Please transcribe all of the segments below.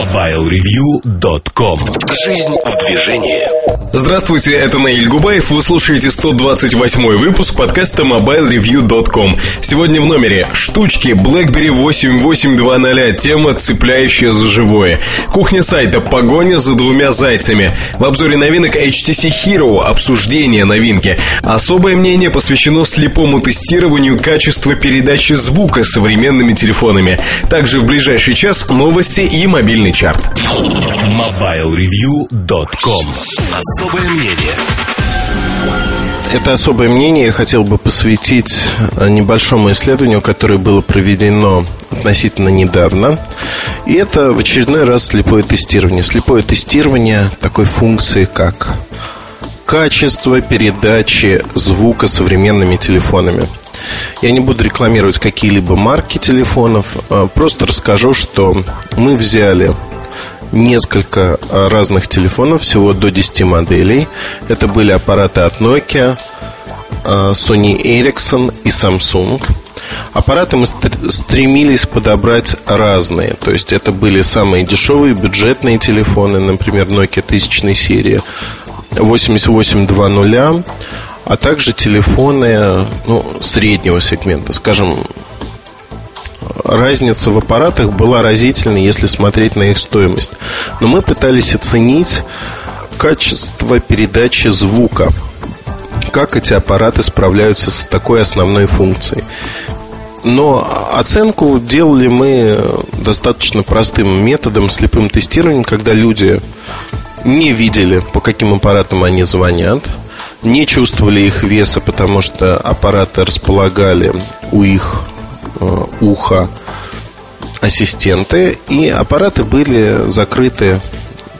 MobileReview.com Жизнь в движении Здравствуйте, это Наиль Губаев. Вы слушаете 128 выпуск подкаста MobileReview.com. Сегодня в номере штучки BlackBerry 8820, тема, цепляющая за живое. Кухня сайта «Погоня за двумя зайцами». В обзоре новинок HTC Hero обсуждение новинки. Особое мнение посвящено слепому тестированию качества передачи звука современными телефонами. Также в ближайший час новости и мобильный чарт. MobileReview.com Особое мнение это особое мнение я хотел бы посвятить небольшому исследованию, которое было проведено относительно недавно. И это в очередной раз слепое тестирование. Слепое тестирование такой функции, как качество передачи звука современными телефонами. Я не буду рекламировать какие-либо марки телефонов, а просто расскажу, что мы взяли несколько а, разных телефонов, всего до 10 моделей. Это были аппараты от Nokia, а, Sony Ericsson и Samsung. Аппараты мы стремились подобрать разные. То есть это были самые дешевые бюджетные телефоны, например, Nokia тысячной серии 8820, а также телефоны ну, среднего сегмента, скажем, разница в аппаратах была разительной, если смотреть на их стоимость. Но мы пытались оценить качество передачи звука. Как эти аппараты справляются с такой основной функцией. Но оценку делали мы достаточно простым методом, слепым тестированием, когда люди не видели, по каким аппаратам они звонят, не чувствовали их веса, потому что аппараты располагали у их Э, уха ассистенты, и аппараты были закрыты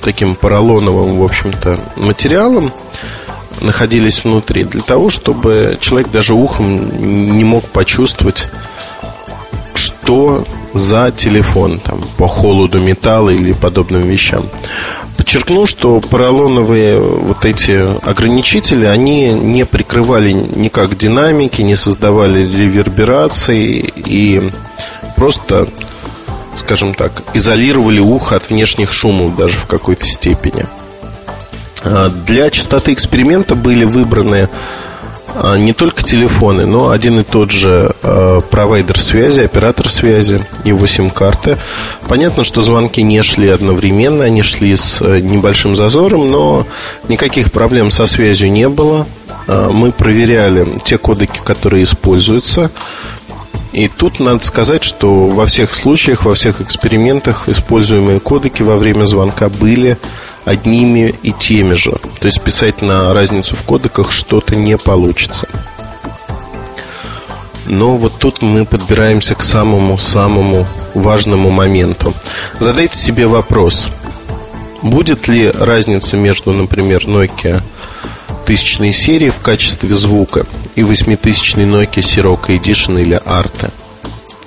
таким поролоновым, в общем-то, материалом, находились внутри, для того, чтобы человек даже ухом не мог почувствовать, что за телефон, там, по холоду металла или подобным вещам. Подчеркну, что поролоновые вот эти ограничители, они не прикрывали никак динамики, не создавали реверберации и просто, скажем так, изолировали ухо от внешних шумов даже в какой-то степени. А для частоты эксперимента были выбраны не только телефоны, но один и тот же э, провайдер связи, оператор связи, его сим-карты. Понятно, что звонки не шли одновременно, они шли с э, небольшим зазором, но никаких проблем со связью не было. Э, мы проверяли те кодеки, которые используются. И тут надо сказать, что во всех случаях, во всех экспериментах используемые кодеки во время звонка были одними и теми же. То есть писать на разницу в кодеках что-то не получится. Но вот тут мы подбираемся к самому-самому важному моменту. Задайте себе вопрос. Будет ли разница между, например, Nokia тысячной серии в качестве звука и восьмитысячной Nokia Sirocco Edition или Arte?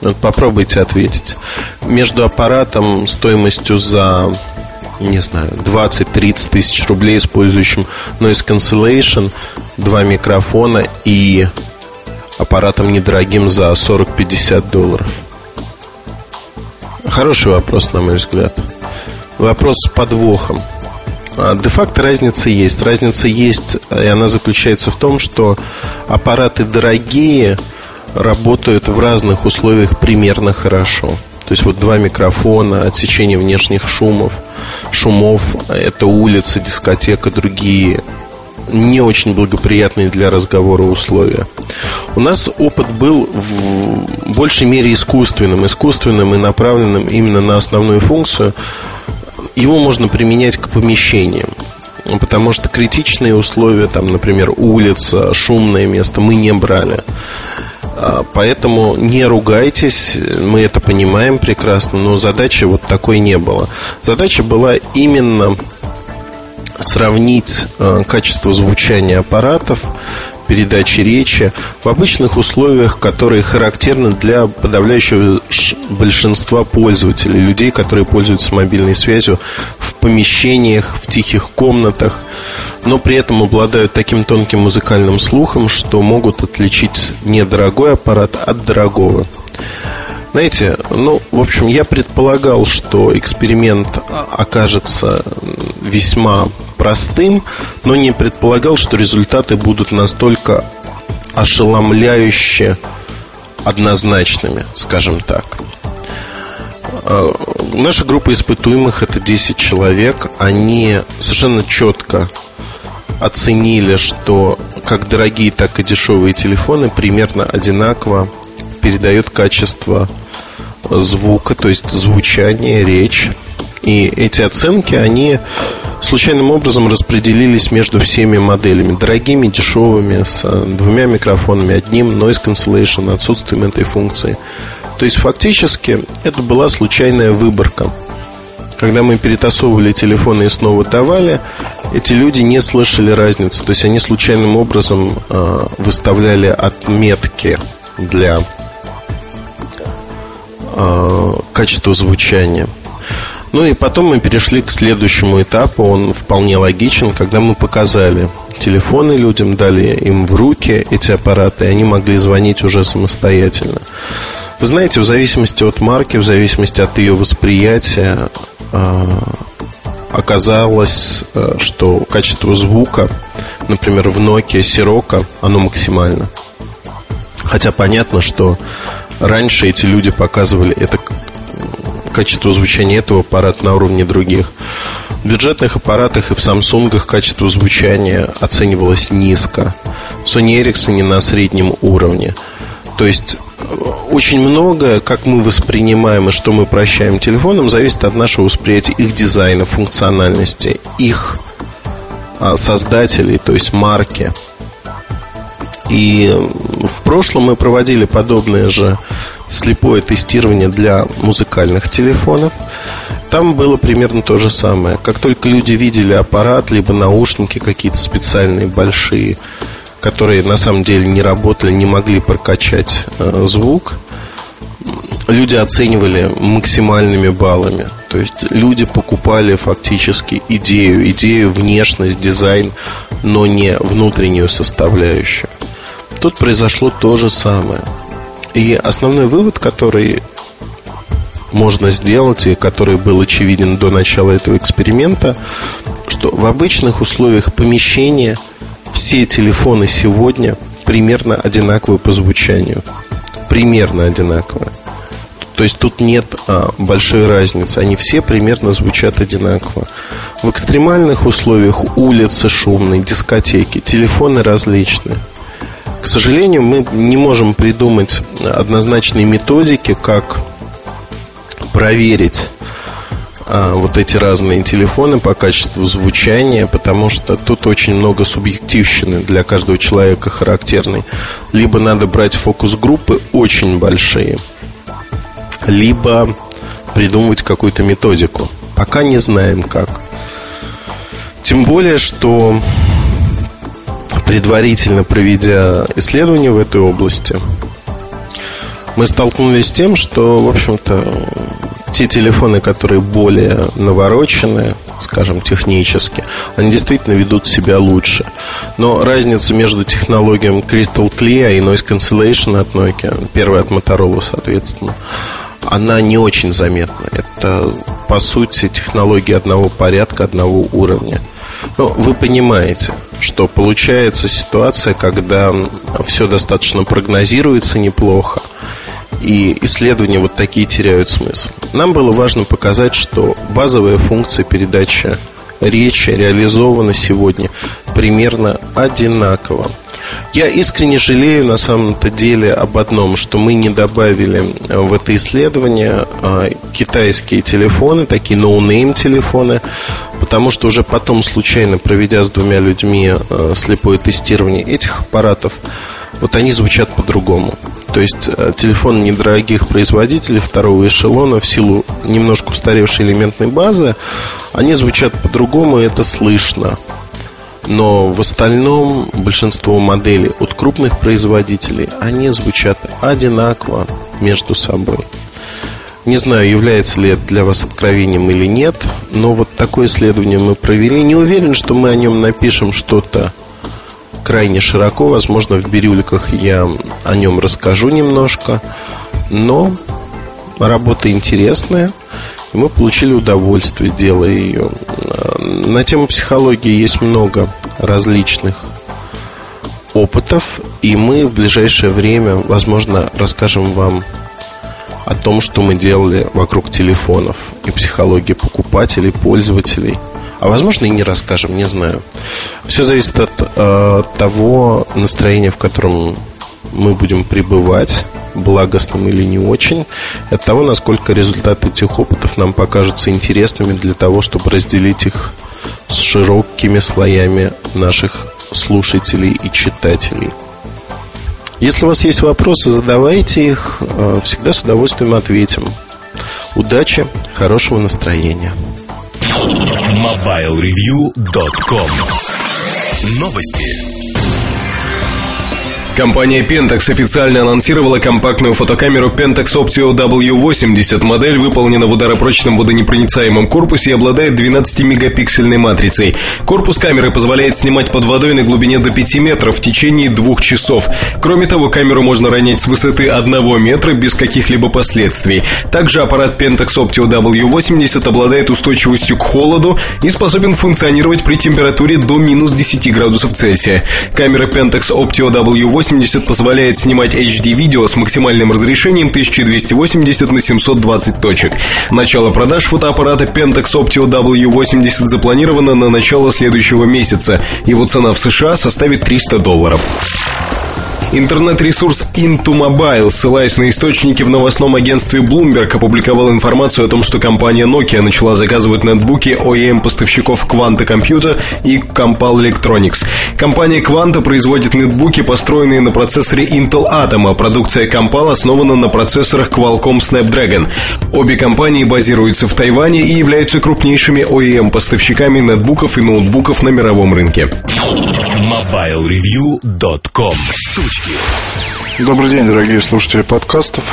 Вот попробуйте ответить. Между аппаратом стоимостью за не знаю, 20-30 тысяч рублей, использующим noise cancellation, два микрофона и аппаратом недорогим за 40-50 долларов? Хороший вопрос, на мой взгляд. Вопрос с подвохом. А, де-факто разница есть. Разница есть, и она заключается в том, что аппараты дорогие работают в разных условиях примерно хорошо. То есть вот два микрофона, отсечение внешних шумов, шумов, это улица, дискотека, другие не очень благоприятные для разговора условия. У нас опыт был в большей мере искусственным, искусственным и направленным именно на основную функцию. Его можно применять к помещениям. Потому что критичные условия, там, например, улица, шумное место мы не брали. А, поэтому не ругайтесь, мы это понимаем прекрасно, но задачи вот такой не было. Задача была именно сравнить а, качество звучания аппаратов, передачи речи в обычных условиях, которые характерны для подавляющего большинства пользователей, людей, которые пользуются мобильной связью в помещениях, в тихих комнатах, но при этом обладают таким тонким музыкальным слухом, что могут отличить недорогой аппарат от дорогого. Знаете, ну, в общем, я предполагал, что эксперимент окажется весьма простым, но не предполагал, что результаты будут настолько ошеломляюще однозначными, скажем так. А, наша группа испытуемых это 10 человек. Они совершенно четко оценили, что как дорогие, так и дешевые телефоны примерно одинаково передают качество звука, то есть звучание, речь. И эти оценки, они случайным образом распределились между всеми моделями. Дорогими, дешевыми, с двумя микрофонами, одним, noise cancellation, отсутствием этой функции. То есть фактически это была случайная выборка. Когда мы перетасовывали телефоны и снова давали, эти люди не слышали разницу. То есть они случайным образом э, выставляли отметки для э, качества звучания. Ну и потом мы перешли к следующему этапу. Он вполне логичен, когда мы показали телефоны людям, дали им в руки эти аппараты, и они могли звонить уже самостоятельно. Вы знаете, в зависимости от марки, в зависимости от ее восприятия, э, оказалось, э, что качество звука, например, в Nokia Sirocco, оно максимально. Хотя понятно, что раньше эти люди показывали это качество звучания этого аппарата на уровне других. В бюджетных аппаратах и в Samsung качество звучания оценивалось низко. В Sony Ericsson на среднем уровне. То есть очень многое, как мы воспринимаем и что мы прощаем телефоном, зависит от нашего восприятия их дизайна, функциональности, их а, создателей, то есть марки. И в прошлом мы проводили подобное же слепое тестирование для музыкальных телефонов. Там было примерно то же самое. Как только люди видели аппарат, либо наушники какие-то специальные, большие, которые на самом деле не работали, не могли прокачать э, звук, люди оценивали максимальными баллами. То есть люди покупали фактически идею, идею, внешность, дизайн, но не внутреннюю составляющую. Тут произошло то же самое. И основной вывод, который можно сделать и который был очевиден до начала этого эксперимента, что в обычных условиях помещения – все телефоны сегодня примерно одинаковые по звучанию. Примерно одинаковые. То есть тут нет а, большой разницы. Они все примерно звучат одинаково. В экстремальных условиях улицы шумные, дискотеки, телефоны различные. К сожалению, мы не можем придумать однозначные методики, как проверить а, вот эти разные телефоны по качеству звучания, потому что тут очень много субъективщины для каждого человека характерной. Либо надо брать фокус-группы очень большие, либо придумывать какую-то методику. Пока не знаем как. Тем более, что предварительно проведя исследования в этой области, мы столкнулись с тем, что, в общем-то, те телефоны, которые более навороченные, скажем, технически, они действительно ведут себя лучше. Но разница между технологией Crystal Clear и Noise Cancellation от Nokia, первая от Motorola, соответственно, она не очень заметна. Это, по сути, технологии одного порядка, одного уровня. Но вы понимаете, что получается ситуация, когда все достаточно прогнозируется неплохо, и исследования вот такие теряют смысл. Нам было важно показать, что базовая функция передачи речи реализована сегодня примерно одинаково. Я искренне жалею на самом-то деле об одном, что мы не добавили в это исследование а, китайские телефоны, такие ноунейм телефоны, потому что уже потом, случайно проведя с двумя людьми а, слепое тестирование этих аппаратов, вот они звучат по-другому. То есть э, телефоны недорогих производителей второго эшелона в силу немножко устаревшей элементной базы, они звучат по-другому, и это слышно. Но в остальном большинство моделей от крупных производителей, они звучат одинаково между собой. Не знаю, является ли это для вас откровением или нет, но вот такое исследование мы провели. Не уверен, что мы о нем напишем что-то крайне широко. Возможно, в бирюликах я о нем расскажу немножко. Но работа интересная, мы получили удовольствие, делая ее. На тему психологии есть много различных опытов, и мы в ближайшее время, возможно, расскажем вам о том, что мы делали вокруг телефонов и психологии покупателей, пользователей. А возможно и не расскажем, не знаю. Все зависит от э, того настроения, в котором мы будем пребывать, благостным или не очень, от того, насколько результаты этих опытов нам покажутся интересными для того, чтобы разделить их с широкими слоями наших слушателей и читателей. Если у вас есть вопросы, задавайте их. Э, всегда с удовольствием ответим. Удачи, хорошего настроения. MobileReview.com Новости. Компания Pentax официально анонсировала компактную фотокамеру Pentax Optio W80. Модель выполнена в ударопрочном водонепроницаемом корпусе и обладает 12-мегапиксельной матрицей. Корпус камеры позволяет снимать под водой на глубине до 5 метров в течение двух часов. Кроме того, камеру можно ронять с высоты 1 метра без каких-либо последствий. Также аппарат Pentax Optio W80 обладает устойчивостью к холоду и способен функционировать при температуре до минус 10 градусов Цельсия. Камера Pentax Optio W80 1080 позволяет снимать HD-видео с максимальным разрешением 1280 на 720 точек. Начало продаж фотоаппарата Pentax Optio W80 запланировано на начало следующего месяца. Его цена в США составит 300 долларов. Интернет-ресурс Into ссылаясь на источники в новостном агентстве Bloomberg, опубликовал информацию о том, что компания Nokia начала заказывать нетбуки OEM-поставщиков Quanta Computer и Compal Electronics. Компания Quanta производит нетбуки, построенные на процессоре Intel Atom, а продукция Compal основана на процессорах Qualcomm Snapdragon. Обе компании базируются в Тайване и являются крупнейшими OEM-поставщиками нетбуков и ноутбуков на мировом рынке. MobileReview.com штучки. Добрый день, дорогие слушатели подкастов.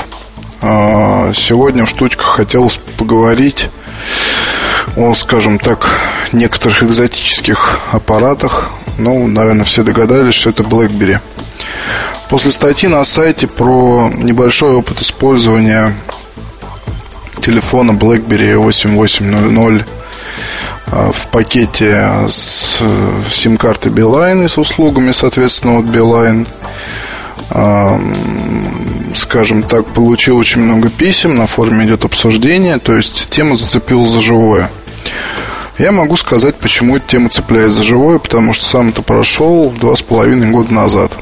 А, сегодня в штучках хотелось поговорить о, скажем так, некоторых экзотических аппаратах. Ну, наверное, все догадались, что это BlackBerry. После статьи на сайте про небольшой опыт использования телефона BlackBerry 8800 а, в пакете с э, сим-карты Beeline и с услугами, соответственно, от Beeline – скажем так, получил очень много писем, на форуме идет обсуждение, то есть тема зацепила за живое. Я могу сказать, почему эта тема цепляет за живое, потому что сам это прошел два с половиной года назад.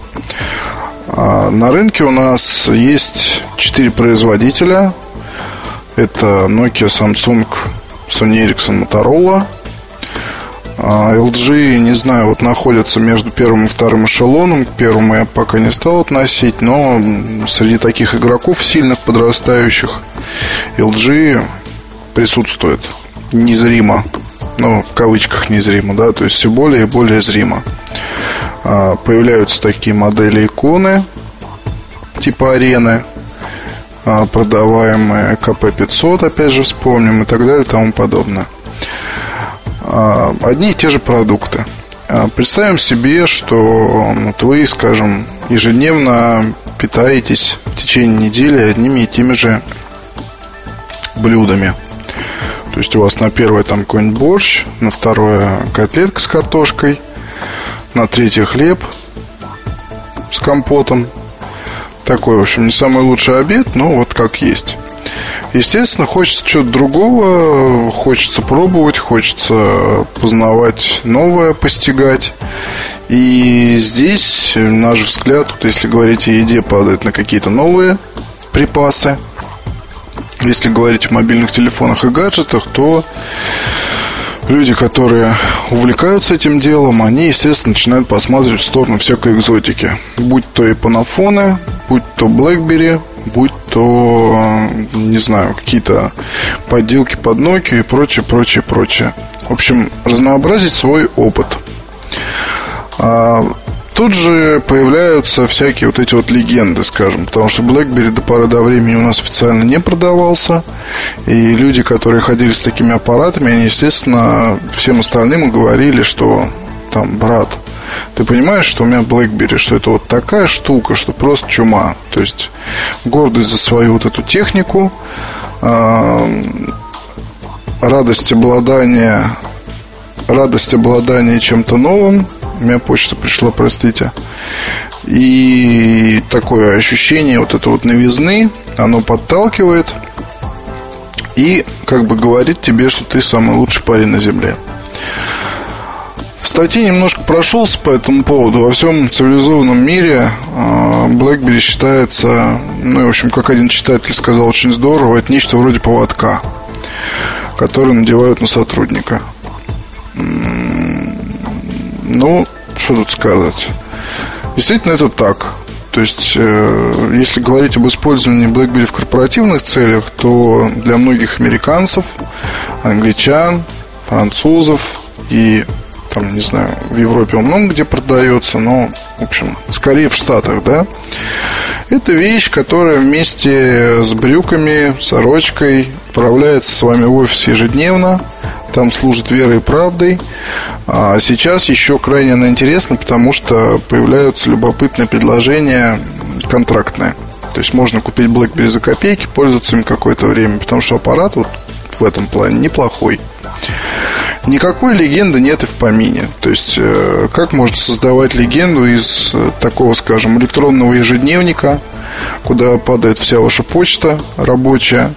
А, на рынке у нас есть четыре производителя. Это Nokia, Samsung, Sony Ericsson, Motorola – а LG, не знаю, вот находятся между первым и вторым эшелоном. К первому я пока не стал относить, но среди таких игроков сильных подрастающих LG присутствует незримо. Ну, в кавычках незримо, да, то есть все более и более зримо. А, появляются такие модели иконы типа арены, продаваемые КП-500, опять же вспомним, и так далее, и тому подобное. А, одни и те же продукты. А, представим себе, что вот вы, скажем, ежедневно питаетесь в течение недели одними и теми же блюдами. То есть у вас на первое там какой-нибудь борщ, на второе котлетка с картошкой, на третье хлеб с компотом. Такой, в общем, не самый лучший обед, но вот как есть. Естественно, хочется чего-то другого, хочется пробовать, хочется познавать новое, постигать. И здесь наш взгляд, вот если говорить о еде, падает на какие-то новые припасы. Если говорить о мобильных телефонах и гаджетах, то люди, которые увлекаются этим делом, они, естественно, начинают посматривать в сторону всякой экзотики. Будь то и панафоны, будь то BlackBerry, будь то, не знаю, какие-то подделки под Nokia и прочее, прочее, прочее. В общем, разнообразить свой опыт. А, тут же появляются всякие вот эти вот легенды, скажем, потому что BlackBerry до поры до времени у нас официально не продавался, и люди, которые ходили с такими аппаратами, они, естественно, всем остальным говорили, что там, брат, ты понимаешь, что у меня BlackBerry, что это вот такая штука, что просто чума. То есть гордость за свою вот эту технику, э, радость обладания радость обладания чем-то новым. У меня почта пришла, простите. И такое ощущение вот это вот новизны, оно подталкивает и как бы говорит тебе, что ты самый лучший парень на земле. В статье немножко прошелся по этому поводу. Во всем цивилизованном мире а, BlackBerry считается, ну, и, в общем, как один читатель сказал, очень здорово, это нечто вроде поводка, который надевают на сотрудника. Ну, что тут сказать? Действительно, это так. То есть, э, если говорить об использовании BlackBerry в корпоративных целях, то для многих американцев, англичан, французов и там, не знаю, в Европе он много где продается, но, в общем, скорее в Штатах, да, это вещь, которая вместе с брюками, сорочкой отправляется с вами в офис ежедневно, там служит верой и правдой. А сейчас еще крайне она интересна, потому что появляются любопытные предложения контрактные. То есть можно купить BlackBerry за копейки, пользоваться им какое-то время, потому что аппарат вот в этом плане неплохой. Никакой легенды нет и в помине. То есть, э, как можно создавать легенду из э, такого, скажем, электронного ежедневника, куда падает вся ваша почта рабочая,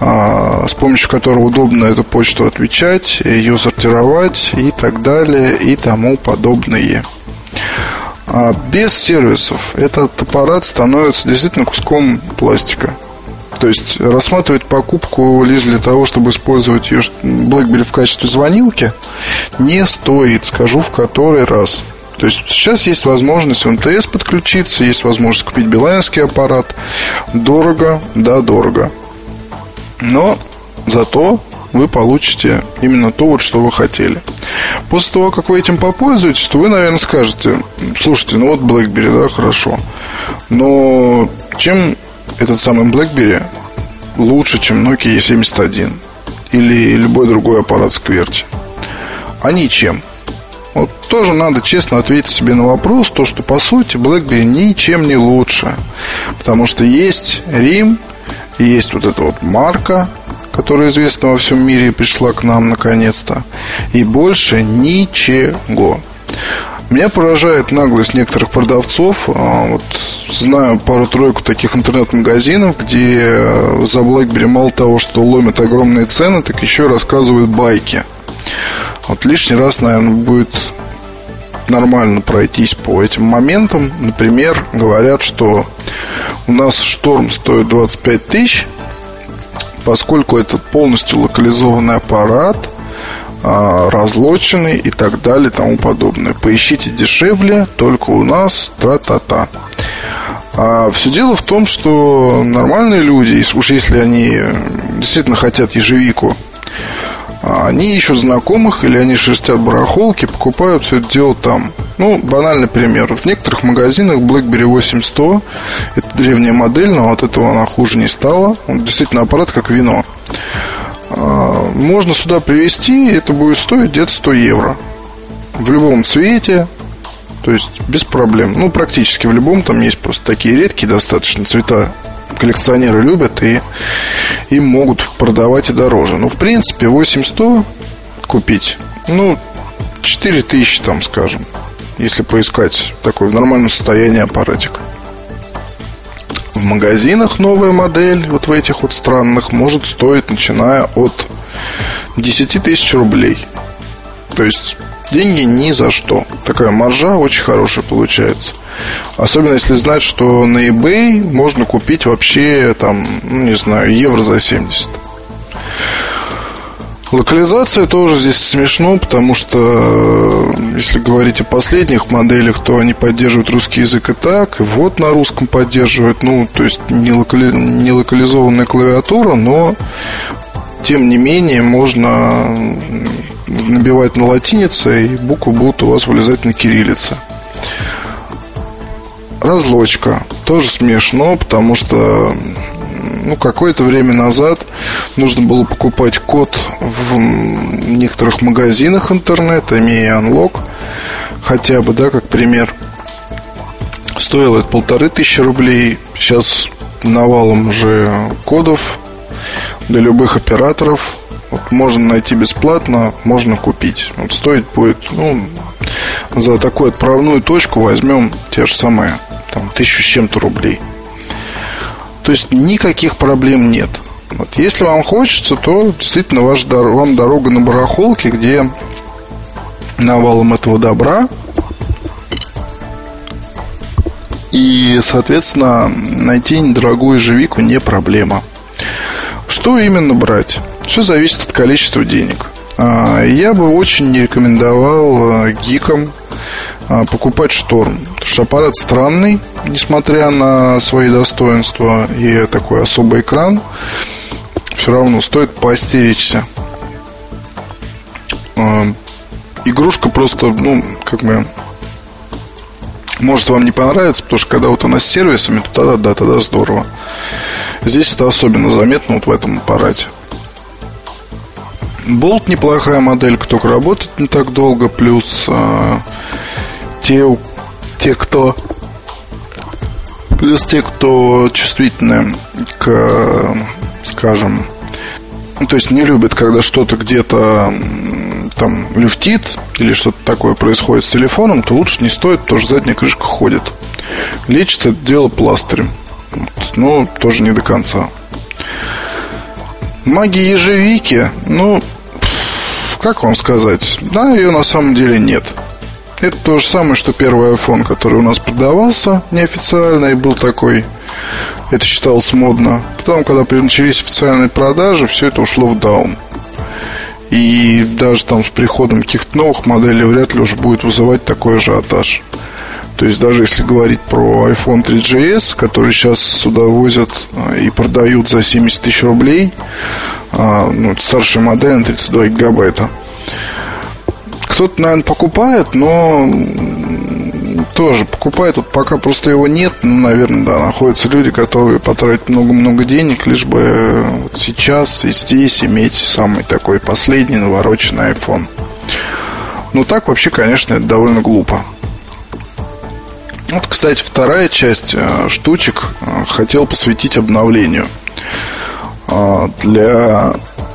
с помощью которого удобно эту почту отвечать, ее сортировать и так далее и тому подобное. А без сервисов этот аппарат становится действительно куском пластика. То есть рассматривать покупку лишь для того, чтобы использовать ее BlackBerry в качестве звонилки, не стоит, скажу в который раз. То есть сейчас есть возможность в МТС подключиться, есть возможность купить билайнский аппарат. Дорого, да, дорого. Но зато вы получите именно то, вот, что вы хотели. После того, как вы этим попользуетесь, то вы, наверное, скажете, слушайте, ну вот BlackBerry, да, хорошо. Но чем этот самый BlackBerry лучше, чем Nokia E71 или любой другой аппарат Скверти? А ничем. Вот тоже надо честно ответить себе на вопрос, то, что по сути BlackBerry ничем не лучше. Потому что есть Рим, есть вот эта вот марка, которая известна во всем мире и пришла к нам наконец-то. И больше ничего. Меня поражает наглость некоторых продавцов. А, вот знаю пару-тройку таких интернет-магазинов, где э, за BlackBerry мало того, что ломят огромные цены, так еще и рассказывают байки. Вот лишний раз, наверное, будет нормально пройтись по этим моментам. Например, говорят, что у нас шторм стоит 25 тысяч, поскольку это полностью локализованный аппарат – а, разлоченный и так далее и тому подобное. Поищите дешевле, только у нас тра-та-та. А все дело в том, что нормальные люди, уж если они действительно хотят ежевику, они ищут знакомых или они шерстят барахолки, покупают все это дело там. Ну, банальный пример. В некоторых магазинах BlackBerry 8100 это древняя модель, но от этого она хуже не стала. Он действительно аппарат как вино. А, можно сюда привезти, это будет стоить где-то 100 евро. В любом цвете, то есть без проблем. Ну, практически в любом, там есть просто такие редкие достаточно цвета. Коллекционеры любят и им могут продавать и дороже. Ну, в принципе, 8100 купить, ну, 4000 там, скажем, если поискать такой в нормальном состоянии аппаратик. В магазинах новая модель, вот в этих вот странных, может стоить, начиная от 10 тысяч рублей. То есть деньги ни за что. Такая маржа очень хорошая получается. Особенно если знать, что на eBay можно купить вообще там, ну, не знаю, евро за 70. Локализация тоже здесь смешно, потому что э, если говорить о последних моделях, то они поддерживают русский язык и так, и вот на русском поддерживают, ну, то есть не, локали... не локализованная клавиатура, но тем не менее можно набивать на латинице, и буквы будут у вас вылезать на кириллице. Разлочка. Тоже смешно, потому что ну, какое-то время назад нужно было покупать код в некоторых магазинах интернета, имея анлок. хотя бы, да, как пример. Стоило это полторы тысячи рублей. Сейчас навалом уже кодов для любых операторов. Вот можно найти бесплатно, можно купить. Вот стоить будет, ну, за такую отправную точку возьмем те же самые, там, тысячу с чем-то рублей. То есть никаких проблем нет. Вот если вам хочется, то действительно ваш, вам дорога на барахолке, где навалом этого добра. И, соответственно, найти недорогую ежевику не проблема. Что именно брать? Все зависит от количества денег. А, я бы очень не рекомендовал а, гикам а, покупать шторм. Потому что аппарат странный, несмотря на свои достоинства и такой особый экран. Все равно стоит поостеречься. Игрушка просто, ну, как бы может вам не понравится, потому что когда вот она с сервисами, то тогда, да, тогда здорово. Здесь это особенно заметно вот в этом аппарате. Болт неплохая моделька, только работает не так долго, плюс э, те, те, кто плюс те, кто чувствительны к, скажем, ну, то есть не любят, когда что-то где-то там люфтит или что-то такое происходит с телефоном, то лучше не стоит, потому что задняя крышка ходит. Лечится это дело пластырем. Вот, но тоже не до конца. Магия ежевики, ну, как вам сказать, да, ее на самом деле нет. Это то же самое, что первый iPhone, который у нас продавался неофициально и был такой, это считалось модно. Потом, когда начались официальные продажи, все это ушло в даун. И даже там с приходом каких-то новых моделей вряд ли уже будет вызывать такой ажиотаж. То есть даже если говорить про iPhone 3GS, который сейчас сюда возят а, и продают за 70 тысяч рублей, ну, это старшая модель на 32 гигабайта. Кто-то, наверное, покупает, но тоже покупает. Вот пока просто его нет, ну, наверное, да, находятся люди, которые потратить много-много денег, лишь бы вот сейчас и здесь иметь самый такой последний навороченный iPhone. Ну, так вообще, конечно, это довольно глупо. Вот, кстати, вторая часть э, штучек э, хотел посвятить обновлению э, для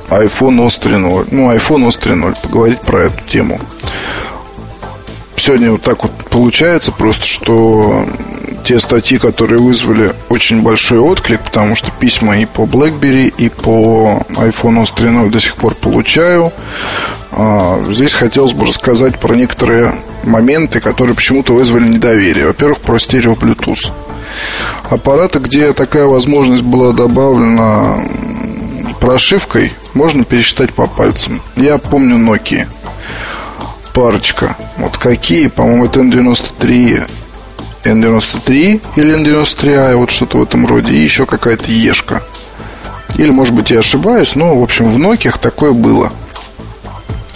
iPhone OS 3.0. Ну, iPhone OS 3.0, поговорить про эту тему. Сегодня вот так вот получается просто, что те статьи, которые вызвали очень большой отклик, потому что письма и по BlackBerry, и по iPhone OS 3.0 до сих пор получаю. А, здесь хотелось бы рассказать про некоторые моменты, которые почему-то вызвали недоверие. Во-первых, про стерео Bluetooth. Аппараты, где такая возможность была добавлена прошивкой, можно пересчитать по пальцам. Я помню Nokia. Парочка. Вот какие, по-моему, это N93 N93 или N93i, вот что-то в этом роде, и еще какая-то Ешка. Или, может быть, я ошибаюсь, но, в общем, в Nokia такое было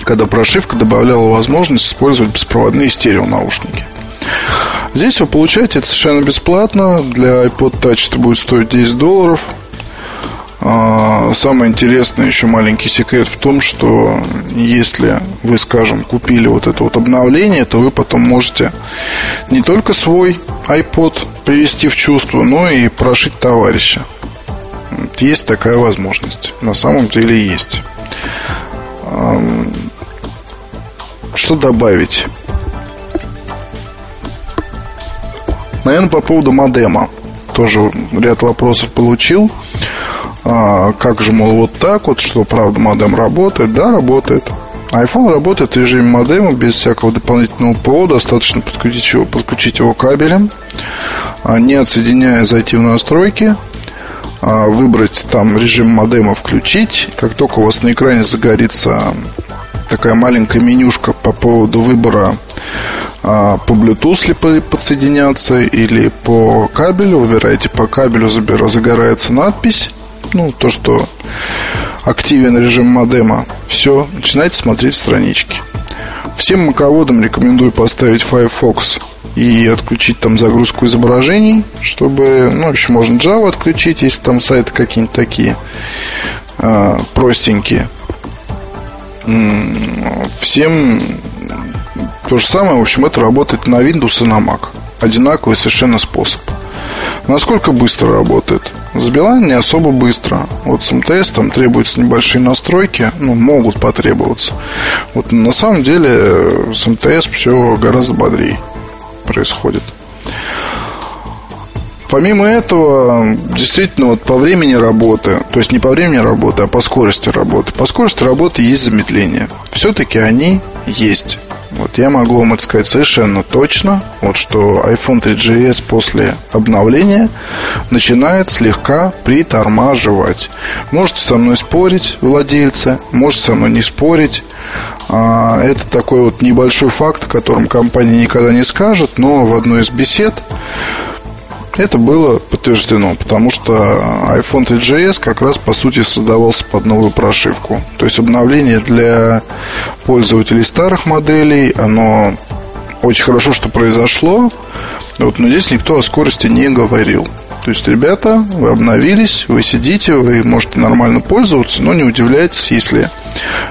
когда прошивка добавляла возможность использовать беспроводные стереонаушники. Здесь вы получаете это совершенно бесплатно. Для iPod Touch это будет стоить 10 долларов. А, самое интересное, еще маленький секрет в том, что если вы, скажем, купили вот это вот обновление, то вы потом можете не только свой iPod привести в чувство, но и прошить товарища. Есть такая возможность. На самом деле есть. Что добавить? Наверное, по поводу модема. Тоже ряд вопросов получил. А, как же, мол, вот так вот, что правда модем работает? Да, работает. iPhone работает в режиме модема без всякого дополнительного ПО. Достаточно подключить его, подключить его кабелем, а, не отсоединяя, зайти в настройки, а, выбрать там режим модема включить. Как только у вас на экране загорится такая маленькая менюшка по поводу выбора по Bluetooth ли подсоединяться или по кабелю. Выбираете по кабелю, загорается надпись. Ну, то, что активен режим модема. Все, начинайте смотреть странички. Всем маководам рекомендую поставить Firefox и отключить там загрузку изображений, чтобы, ну, еще можно Java отключить, если там сайты какие-нибудь такие э, простенькие всем То же самое, в общем, это работает на Windows и на Mac. Одинаковый совершенно способ. Насколько быстро работает? С Билайн не особо быстро. Вот с МТС там требуются небольшие настройки, ну, могут потребоваться. Вот на самом деле э, с МТС все гораздо бодрее происходит. Помимо этого, действительно, вот по времени работы, то есть не по времени работы, а по скорости работы. По скорости работы есть замедление. Все-таки они есть. Вот я могу вам это сказать совершенно точно, вот что iPhone 3GS после обновления начинает слегка притормаживать. Можете со мной спорить, владельцы, можете со мной не спорить. А, это такой вот небольшой факт, о котором компания никогда не скажет, но в одной из бесед это было подтверждено, потому что iPhone 3GS как раз по сути создавался под новую прошивку. То есть обновление для пользователей старых моделей, оно очень хорошо, что произошло, вот, но здесь никто о скорости не говорил. То есть, ребята, вы обновились, вы сидите, вы можете нормально пользоваться, но не удивляйтесь, если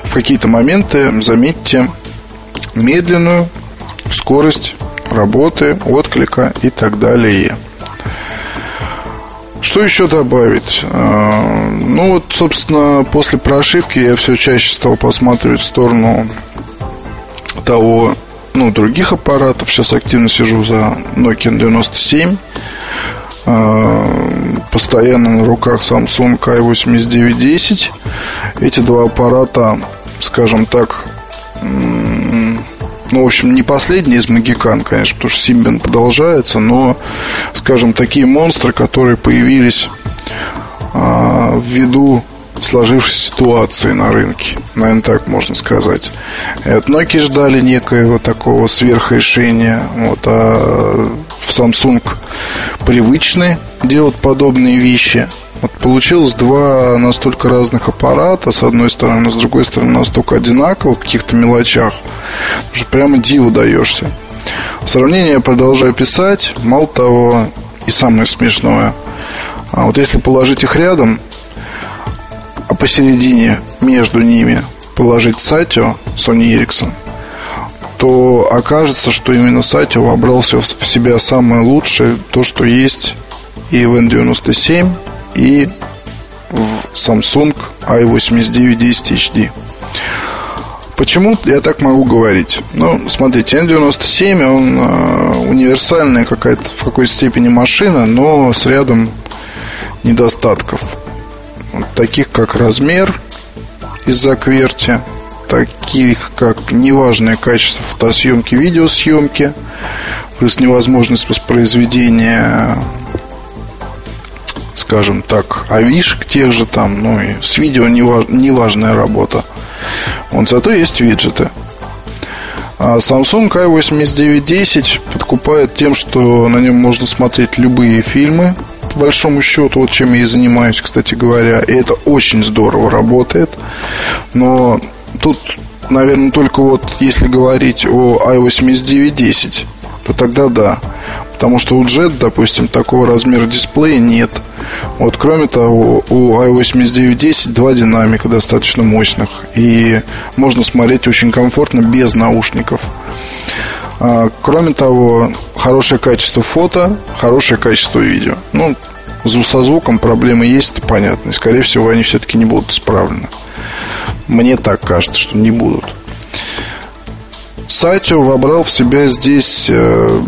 в какие-то моменты заметите медленную скорость работы, отклика и так далее. Что еще добавить? А, ну вот, собственно, после прошивки я все чаще стал посматривать в сторону того, ну, других аппаратов. Сейчас активно сижу за Nokia 97. А, постоянно на руках Samsung i8910. Эти два аппарата, скажем так, ну, в общем, не последний из Магикан, конечно, потому что Симбин продолжается, но, скажем, такие монстры, которые появились а, ввиду сложившейся ситуации на рынке, наверное, так можно сказать. И Nokia ждали некоего такого сверхрешения, вот, а в Samsung привычны делать подобные вещи – вот получилось два настолько разных аппарата, с одной стороны, но с другой стороны настолько одинаковых в каких-то мелочах, что прямо диву даешься. Сравнение я продолжаю писать. Мало того, и самое смешное, а вот если положить их рядом, а посередине между ними положить Сатио Sony Ericsson, то окажется, что именно Сатио вобрал в себя самое лучшее, то, что есть и в N97, и в Samsung i89 10 HD. Почему я так могу говорить? Ну, смотрите, N97, он э, универсальная какая-то в какой-то степени машина, но с рядом недостатков. Таких как размер из-за кверти, таких как неважное качество фотосъемки, видеосъемки, плюс невозможность воспроизведения скажем так, авишек тех же там, ну и с видео неважная работа. Вот зато есть виджеты. А Samsung i8910 подкупает тем, что на нем можно смотреть любые фильмы, по большому счету, вот чем я и занимаюсь, кстати говоря. И это очень здорово работает. Но тут, наверное, только вот если говорить о i8910, то тогда да. Потому что у Jet, допустим, такого размера дисплея нет. Вот, кроме того, у i8910 два динамика достаточно мощных. И можно смотреть очень комфортно без наушников. А, кроме того, хорошее качество фото, хорошее качество видео. Ну, со звуком проблемы есть, это понятно. И, скорее всего, они все-таки не будут исправлены. Мне так кажется, что не будут. Сатио вобрал в себя здесь э,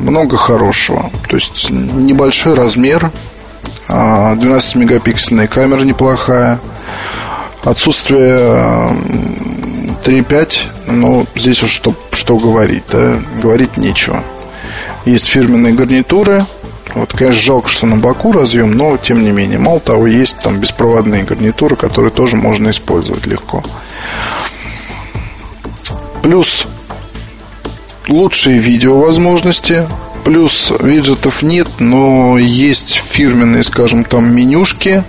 много хорошего. То есть небольшой размер, 12-мегапиксельная а, камера неплохая, отсутствие 3.5, ну, здесь уж что, что говорить, да, говорить нечего. Есть фирменные гарнитуры, вот, конечно, жалко, что на боку разъем, но тем не менее. Мало того, есть там беспроводные гарнитуры, которые тоже можно использовать легко. Плюс лучшие видеовозможности. Плюс виджетов нет, но есть фирменные, скажем, там менюшки,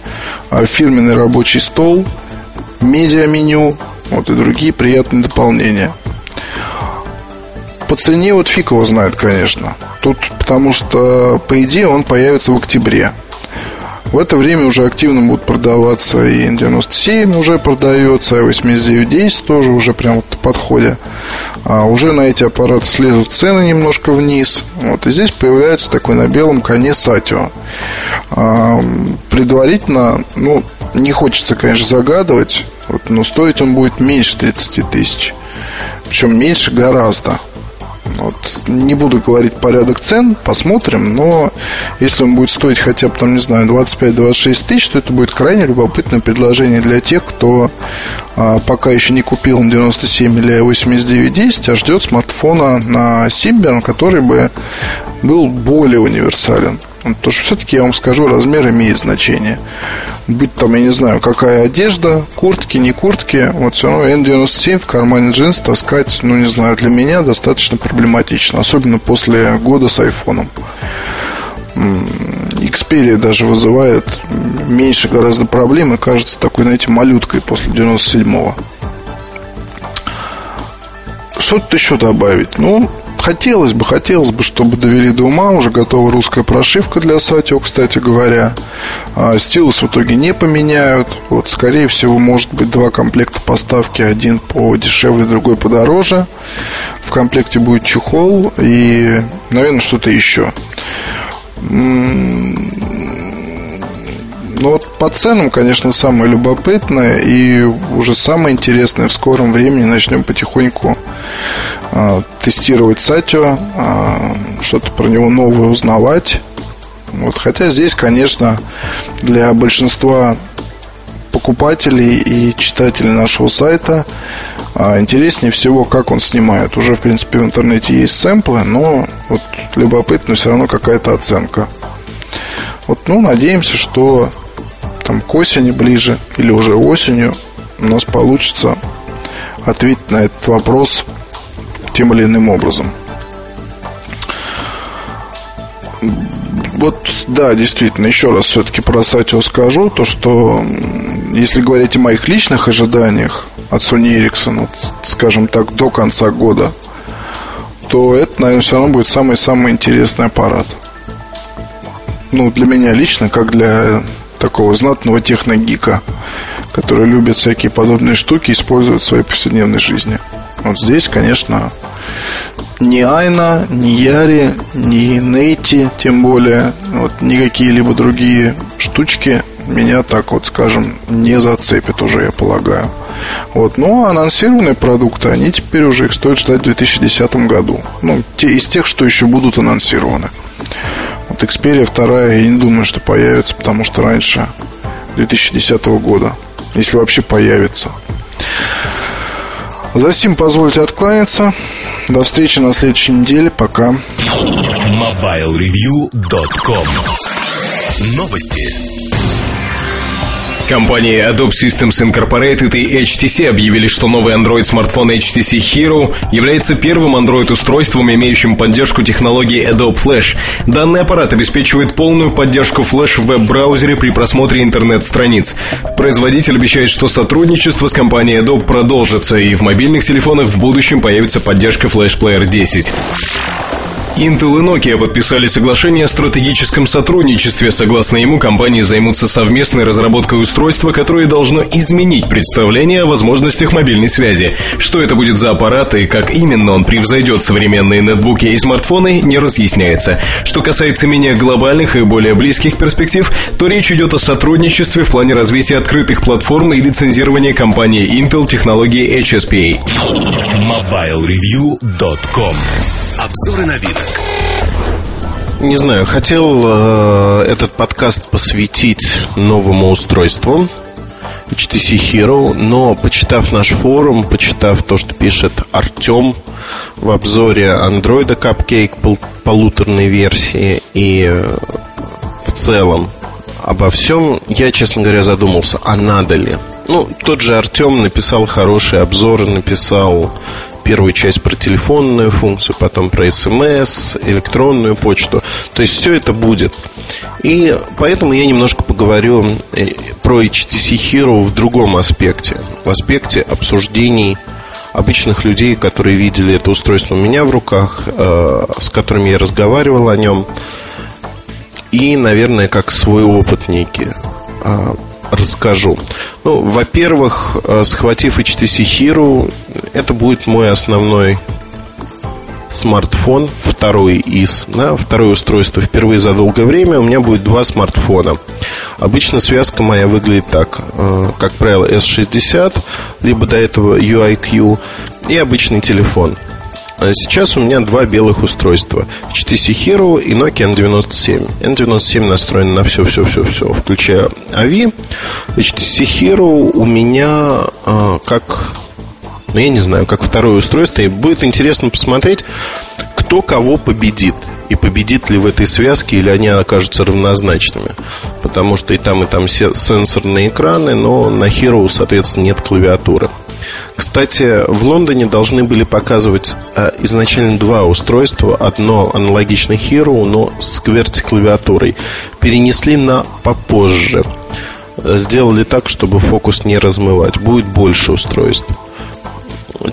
а, фирменный рабочий стол, медиа-меню, вот и другие приятные дополнения. По цене вот фиг его знает, конечно. Тут потому что, по идее, он появится в октябре. В это время уже активно будут продаваться и N97 уже продается, и 8910 тоже уже прям вот в подходе. А уже на эти аппараты слезут цены немножко вниз. Вот, и здесь появляется такой на белом коне Сатио. А, предварительно, ну, не хочется, конечно, загадывать, вот, но стоить он будет меньше 30 тысяч. Причем меньше гораздо. Вот. Не буду говорить порядок цен, посмотрим, но если он будет стоить хотя бы, там, не знаю, 25-26 тысяч, то это будет крайне любопытное предложение для тех, кто а, пока еще не купил 97 или 8910, а ждет смартфона на Symbian, который бы был более универсален. Потому что все-таки, я вам скажу, размер имеет значение. Будь там, я не знаю, какая одежда, куртки, не куртки, вот все равно N97 в кармане джинс таскать, ну, не знаю, для меня достаточно проблематично. Особенно после года с айфоном. Xperia даже вызывает меньше гораздо проблем и кажется такой, знаете, малюткой после 97-го. Что тут еще добавить? Ну, Хотелось бы, хотелось бы, чтобы довели до ума. Уже готова русская прошивка для Сатио, кстати говоря. А, стилус в итоге не поменяют. Вот, скорее всего, может быть два комплекта поставки. Один по дешевле, другой подороже. В комплекте будет чехол и, наверное, что-то еще. Ну вот по ценам, конечно, самое любопытное и уже самое интересное в скором времени начнем потихоньку э, тестировать Сатио, э, что-то про него новое узнавать. Вот, хотя здесь, конечно, для большинства покупателей и читателей нашего сайта а, интереснее всего, как он снимает. Уже, в принципе, в интернете есть сэмплы, но вот любопытно все равно какая-то оценка. Вот, ну, надеемся, что там к осени ближе или уже осенью у нас получится ответить на этот вопрос тем или иным образом. Вот, да, действительно, еще раз все-таки про Сатио скажу, то, что если говорить о моих личных ожиданиях от Sony Ericsson, скажем так, до конца года, то это, наверное, все равно будет самый-самый интересный аппарат. Ну, для меня лично, как для такого знатного техногика, который любит всякие подобные штуки использовать в своей повседневной жизни. Вот здесь, конечно, ни Айна, ни Яри, ни Нейти, тем более, вот, ни какие-либо другие штучки меня так вот, скажем, не зацепят уже, я полагаю. Вот, но анонсированные продукты, они теперь уже их стоит ждать в 2010 году. Ну, те из тех, что еще будут анонсированы. Вот Xperia 2 я не думаю, что появится, потому что раньше 2010 года, если вообще появится. За сим позвольте откланяться. До встречи на следующей неделе. Пока. MobileReview.com Новости. Компании Adobe Systems Incorporated и HTC объявили, что новый Android-смартфон HTC Hero является первым Android-устройством, имеющим поддержку технологии Adobe Flash. Данный аппарат обеспечивает полную поддержку Flash в веб-браузере при просмотре интернет-страниц. Производитель обещает, что сотрудничество с компанией Adobe продолжится, и в мобильных телефонах в будущем появится поддержка Flash Player 10. Intel и Nokia подписали соглашение о стратегическом сотрудничестве. Согласно ему, компании займутся совместной разработкой устройства, которое должно изменить представление о возможностях мобильной связи. Что это будет за аппарат и как именно он превзойдет современные нетбуки и смартфоны, не разъясняется. Что касается менее глобальных и более близких перспектив, то речь идет о сотрудничестве в плане развития открытых платформ и лицензирования компании Intel технологии HSPA. MobileReview.com Обзоры новинок. Не знаю, хотел э, этот подкаст посвятить новому устройству HTC Hero, но почитав наш форум, почитав то, что пишет Артем в обзоре Android Cupcake пол, полуторной версии и э, в целом обо всем, я, честно говоря, задумался, а надо ли? Ну, тот же Артем написал хороший обзор, написал первую часть про телефонную функцию, потом про смс, электронную почту. То есть все это будет. И поэтому я немножко поговорю э, про HTC Hero в другом аспекте. В аспекте обсуждений обычных людей, которые видели это устройство у меня в руках, э, с которыми я разговаривал о нем. и, наверное, как свой опыт некий а, расскажу. Ну, во-первых, а, схватив HTC Hero, это будет мой основной смартфон, второй из, да, второе устройство впервые за долгое время, у меня будет два смартфона. Обычно связка моя выглядит так, э, как правило, S60, либо до этого UIQ и обычный телефон. А сейчас у меня два белых устройства HTC Hero и Nokia N97 N97 настроен на все-все-все-все Включая AVI HTC Hero у меня э, как ну, я не знаю, как второе устройство. И будет интересно посмотреть, кто кого победит. И победит ли в этой связке, или они окажутся равнозначными. Потому что и там, и там сенсорные экраны, но на Hero, соответственно, нет клавиатуры. Кстати, в Лондоне должны были показывать а, изначально два устройства. Одно аналогично Hero, но с QWERTY клавиатурой. Перенесли на попозже. Сделали так, чтобы фокус не размывать. Будет больше устройств.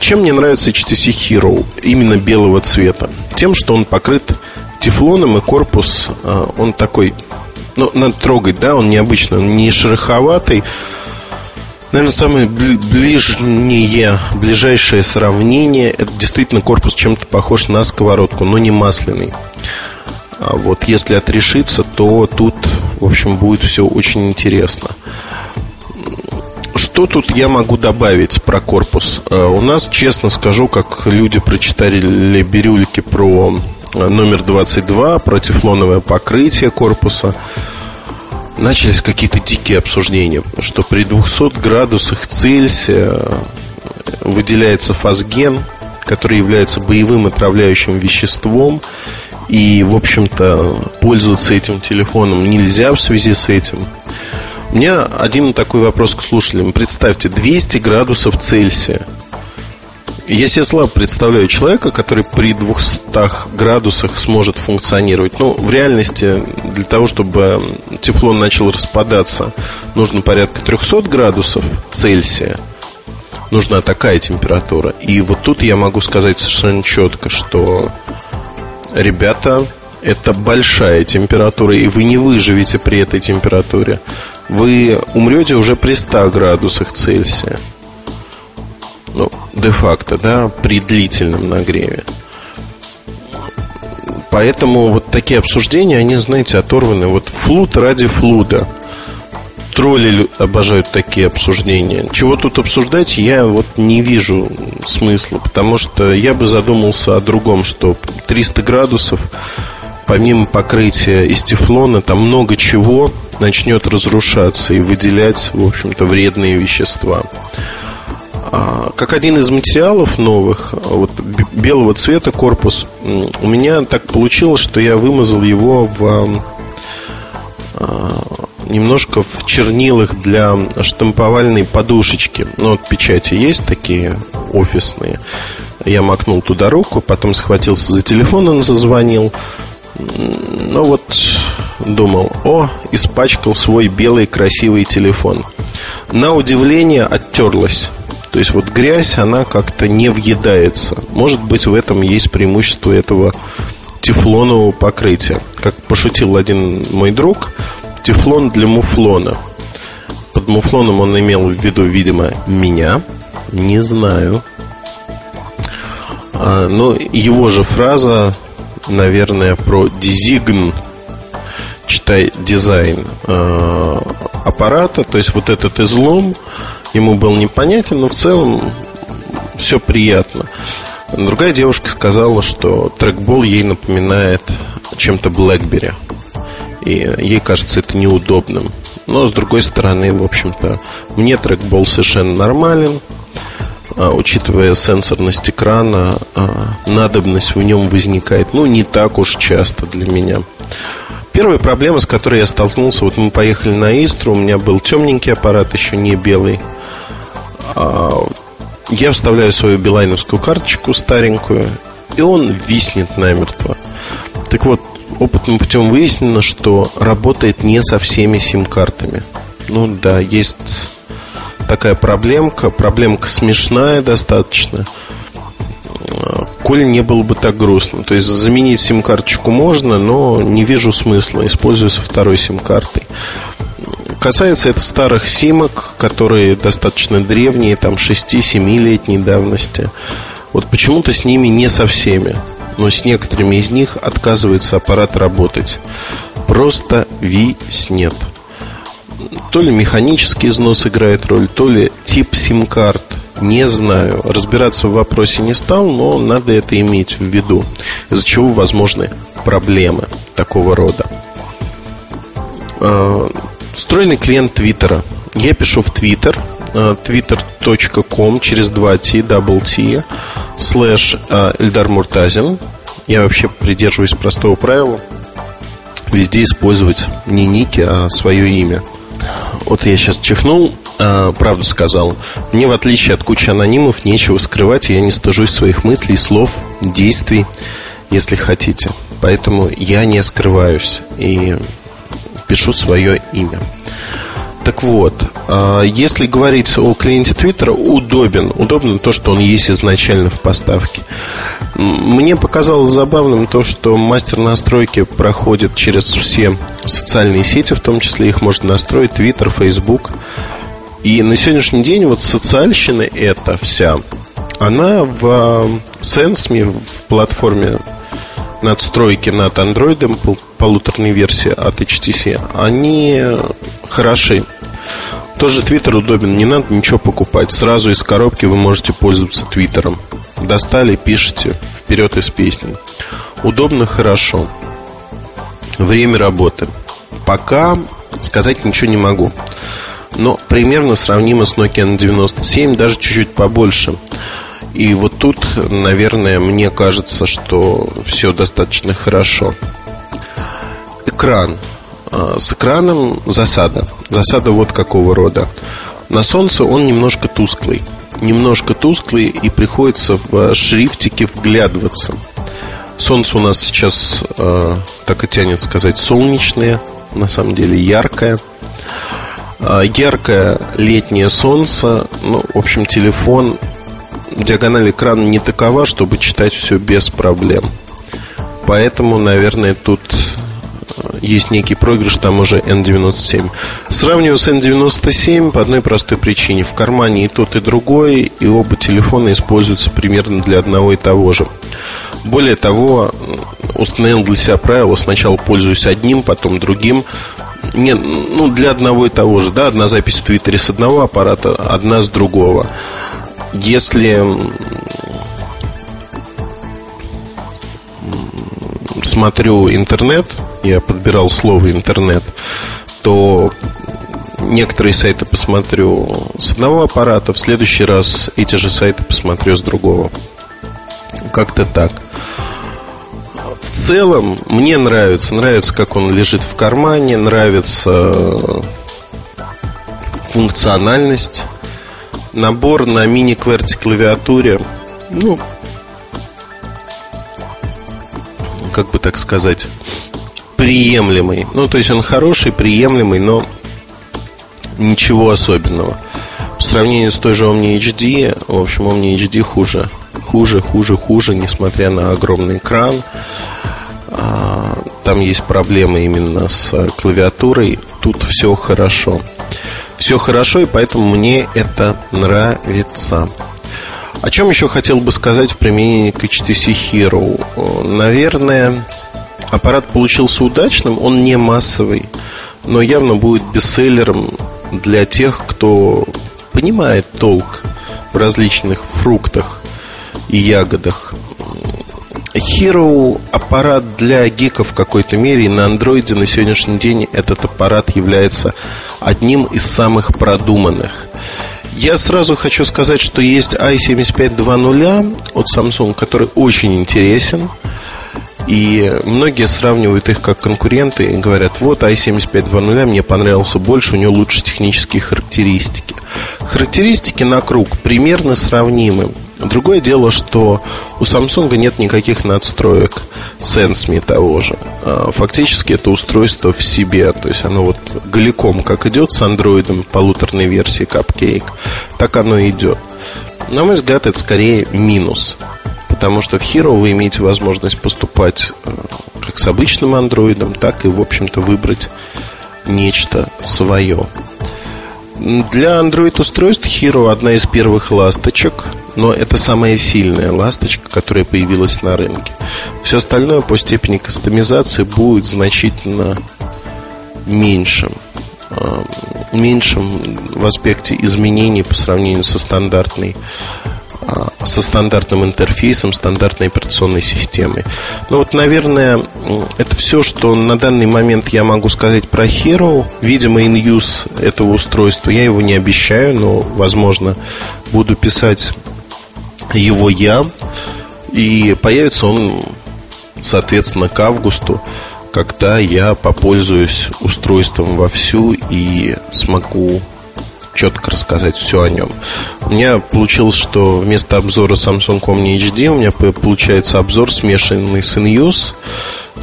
Чем мне нравится HTC Hero именно белого цвета? Тем, что он покрыт тефлоном и корпус, а, он такой, ну, надо трогать, да, он необычный, он не шероховатый. Наверное, самое ближнее, ближайшее сравнение, это действительно корпус чем-то похож на сковородку, но не масляный. А вот если отрешиться, то тут, в общем, будет все очень интересно. Что тут я могу добавить про корпус? Э, у нас, честно скажу, как люди прочитали бирюльки про э, номер 22, про тефлоновое покрытие корпуса, начались какие-то дикие обсуждения, что при 200 градусах Цельсия выделяется фазген, который является боевым отравляющим веществом, и, в общем-то, пользоваться этим телефоном нельзя в связи с этим – у меня один такой вопрос к слушателям. Представьте, 200 градусов Цельсия. Я себе слабо представляю человека, который при 200 градусах сможет функционировать. Ну, в реальности, для того, чтобы тефлон начал распадаться, нужно порядка 300 градусов Цельсия. Нужна такая температура. И вот тут я могу сказать совершенно четко, что ребята, это большая температура, и вы не выживете при этой температуре вы умрете уже при 100 градусах Цельсия. Ну, де-факто, да, при длительном нагреве. Поэтому вот такие обсуждения, они, знаете, оторваны. Вот флут ради флуда. Тролли обожают такие обсуждения. Чего тут обсуждать, я вот не вижу смысла, потому что я бы задумался о другом, что 300 градусов, помимо покрытия из тефлона, там много чего – начнет разрушаться и выделять, в общем-то, вредные вещества. А, как один из материалов новых, вот белого цвета корпус, у меня так получилось, что я вымазал его в а, немножко в чернилах для штамповальной подушечки. Ну, вот печати есть такие офисные. Я макнул туда руку, потом схватился за телефон, он зазвонил. Ну вот, думал, о, испачкал свой белый красивый телефон. На удивление оттерлась. То есть вот грязь, она как-то не въедается. Может быть, в этом есть преимущество этого тефлонового покрытия. Как пошутил один мой друг, тефлон для муфлона. Под муфлоном он имел в виду, видимо, меня. Не знаю. А, но его же фраза наверное, про дизигн, читай дизайн э, аппарата. То есть вот этот излом ему был непонятен, но в целом все приятно. Другая девушка сказала, что трекбол ей напоминает чем-то BlackBerry. И ей кажется это неудобным. Но с другой стороны, в общем-то, мне трекбол совершенно нормален. А, учитывая сенсорность экрана, а, надобность в нем возникает, ну, не так уж часто для меня. Первая проблема, с которой я столкнулся, вот мы поехали на Истру, у меня был темненький аппарат, еще не белый. А, я вставляю свою билайновскую карточку старенькую, и он виснет намертво. Так вот, опытным путем выяснено, что работает не со всеми сим-картами. Ну да, есть такая проблемка. Проблемка смешная достаточно. коли не было бы так грустно. То есть заменить сим-карточку можно, но не вижу смысла, используя со второй сим-картой. Касается это старых симок, которые достаточно древние, там 6-7-летней давности. Вот почему-то с ними не со всеми, но с некоторыми из них отказывается аппарат работать. Просто виснет. То ли механический износ играет роль, то ли тип сим-карт. Не знаю. Разбираться в вопросе не стал, но надо это иметь в виду. Из-за чего возможны проблемы такого рода. Встроенный клиент Твиттера. Я пишу в Твиттер, э, twitter.com через 2t, double t, слэш э, Эльдар Муртазин. Я вообще придерживаюсь простого правила везде использовать не ники, а свое имя. Вот я сейчас чихнул, а, правду сказал. Мне, в отличие от кучи анонимов, нечего скрывать, я не стыжусь своих мыслей, слов, действий, если хотите. Поэтому я не скрываюсь. И пишу свое имя. Так вот, а, если говорить о клиенте Твиттера, удобен. Удобно то, что он есть изначально в поставке. Мне показалось забавным то, что мастер настройки проходит через все социальные сети, в том числе их можно настроить, Твиттер, Фейсбук. И на сегодняшний день вот социальщина эта вся, она в SenseMe, в платформе надстройки над Android полуторной версии от HTC, они хороши. Тоже Twitter удобен, не надо ничего покупать. Сразу из коробки вы можете пользоваться Твиттером. Достали, пишите, вперед из песни. Удобно, хорошо. Время работы. Пока сказать ничего не могу. Но примерно сравнимо с Nokia N97, даже чуть-чуть побольше. И вот тут, наверное, мне кажется, что все достаточно хорошо. Экран. А, с экраном засада. Засада вот какого рода. На солнце он немножко тусклый. Немножко тусклый и приходится в шрифтике вглядываться. Солнце у нас сейчас, э, так и тянет сказать, солнечное, на самом деле яркое. Э, яркое летнее солнце, ну, в общем, телефон диагональ экрана не такова, чтобы читать все без проблем. Поэтому, наверное, тут э, есть некий проигрыш там уже N97. Сравниваю с N97 по одной простой причине. В кармане и тот, и другой, и оба телефона используются примерно для одного и того же. Более того, установил для себя правило, сначала пользуюсь одним, потом другим. Не, ну, для одного и того же, да, одна запись в Твиттере с одного аппарата, одна с другого. Если смотрю интернет, я подбирал слово интернет, то некоторые сайты посмотрю с одного аппарата, в следующий раз эти же сайты посмотрю с другого. Как-то так. В целом, мне нравится, нравится, как он лежит в кармане, нравится функциональность набор на мини-кверти клавиатуре, ну, как бы так сказать, приемлемый. Ну, то есть он хороший, приемлемый, но ничего особенного. По сравнению с той же Omni HD, в общем, Omni HD хуже. Хуже, хуже, хуже, несмотря на огромный экран. А, там есть проблемы именно с клавиатурой. Тут все хорошо все хорошо, и поэтому мне это нравится. О чем еще хотел бы сказать в применении к HTC Hero? Наверное, аппарат получился удачным, он не массовый, но явно будет бестселлером для тех, кто понимает толк в различных фруктах и ягодах. Hero аппарат для гиков в какой-то мере, и на андроиде на сегодняшний день этот аппарат является одним из самых продуманных. Я сразу хочу сказать, что есть i75 от Samsung, который очень интересен. И многие сравнивают их как конкуренты и говорят, вот i75 мне понравился больше, у него лучше технические характеристики. Характеристики на круг примерно сравнимы. Другое дело, что у Samsung нет никаких надстроек SenseMe того же. А, фактически это устройство в себе, то есть оно вот голиком, как идет с андроидом полуторной версии Cupcake, так оно идет. На мой взгляд, это скорее минус. потому что в Hero вы имеете возможность поступать э, как с обычным андроидом, так и, в общем-то, выбрать нечто свое. Для Android устройств Hero одна из первых ласточек, но это самая сильная ласточка, которая появилась на рынке. Все остальное по степени кастомизации будет значительно меньшим. Э, меньшим в аспекте изменений по сравнению со стандартной со стандартным интерфейсом, стандартной операционной системой. Ну вот, наверное, это все, что на данный момент я могу сказать про Hero. Видимо, in-use этого устройства я его не обещаю, но, возможно, буду писать его я. И появится он, соответственно, к августу, когда я попользуюсь устройством вовсю и смогу четко рассказать все о нем. У меня получилось, что вместо обзора Samsung Omni HD у меня получается обзор смешанный с InUse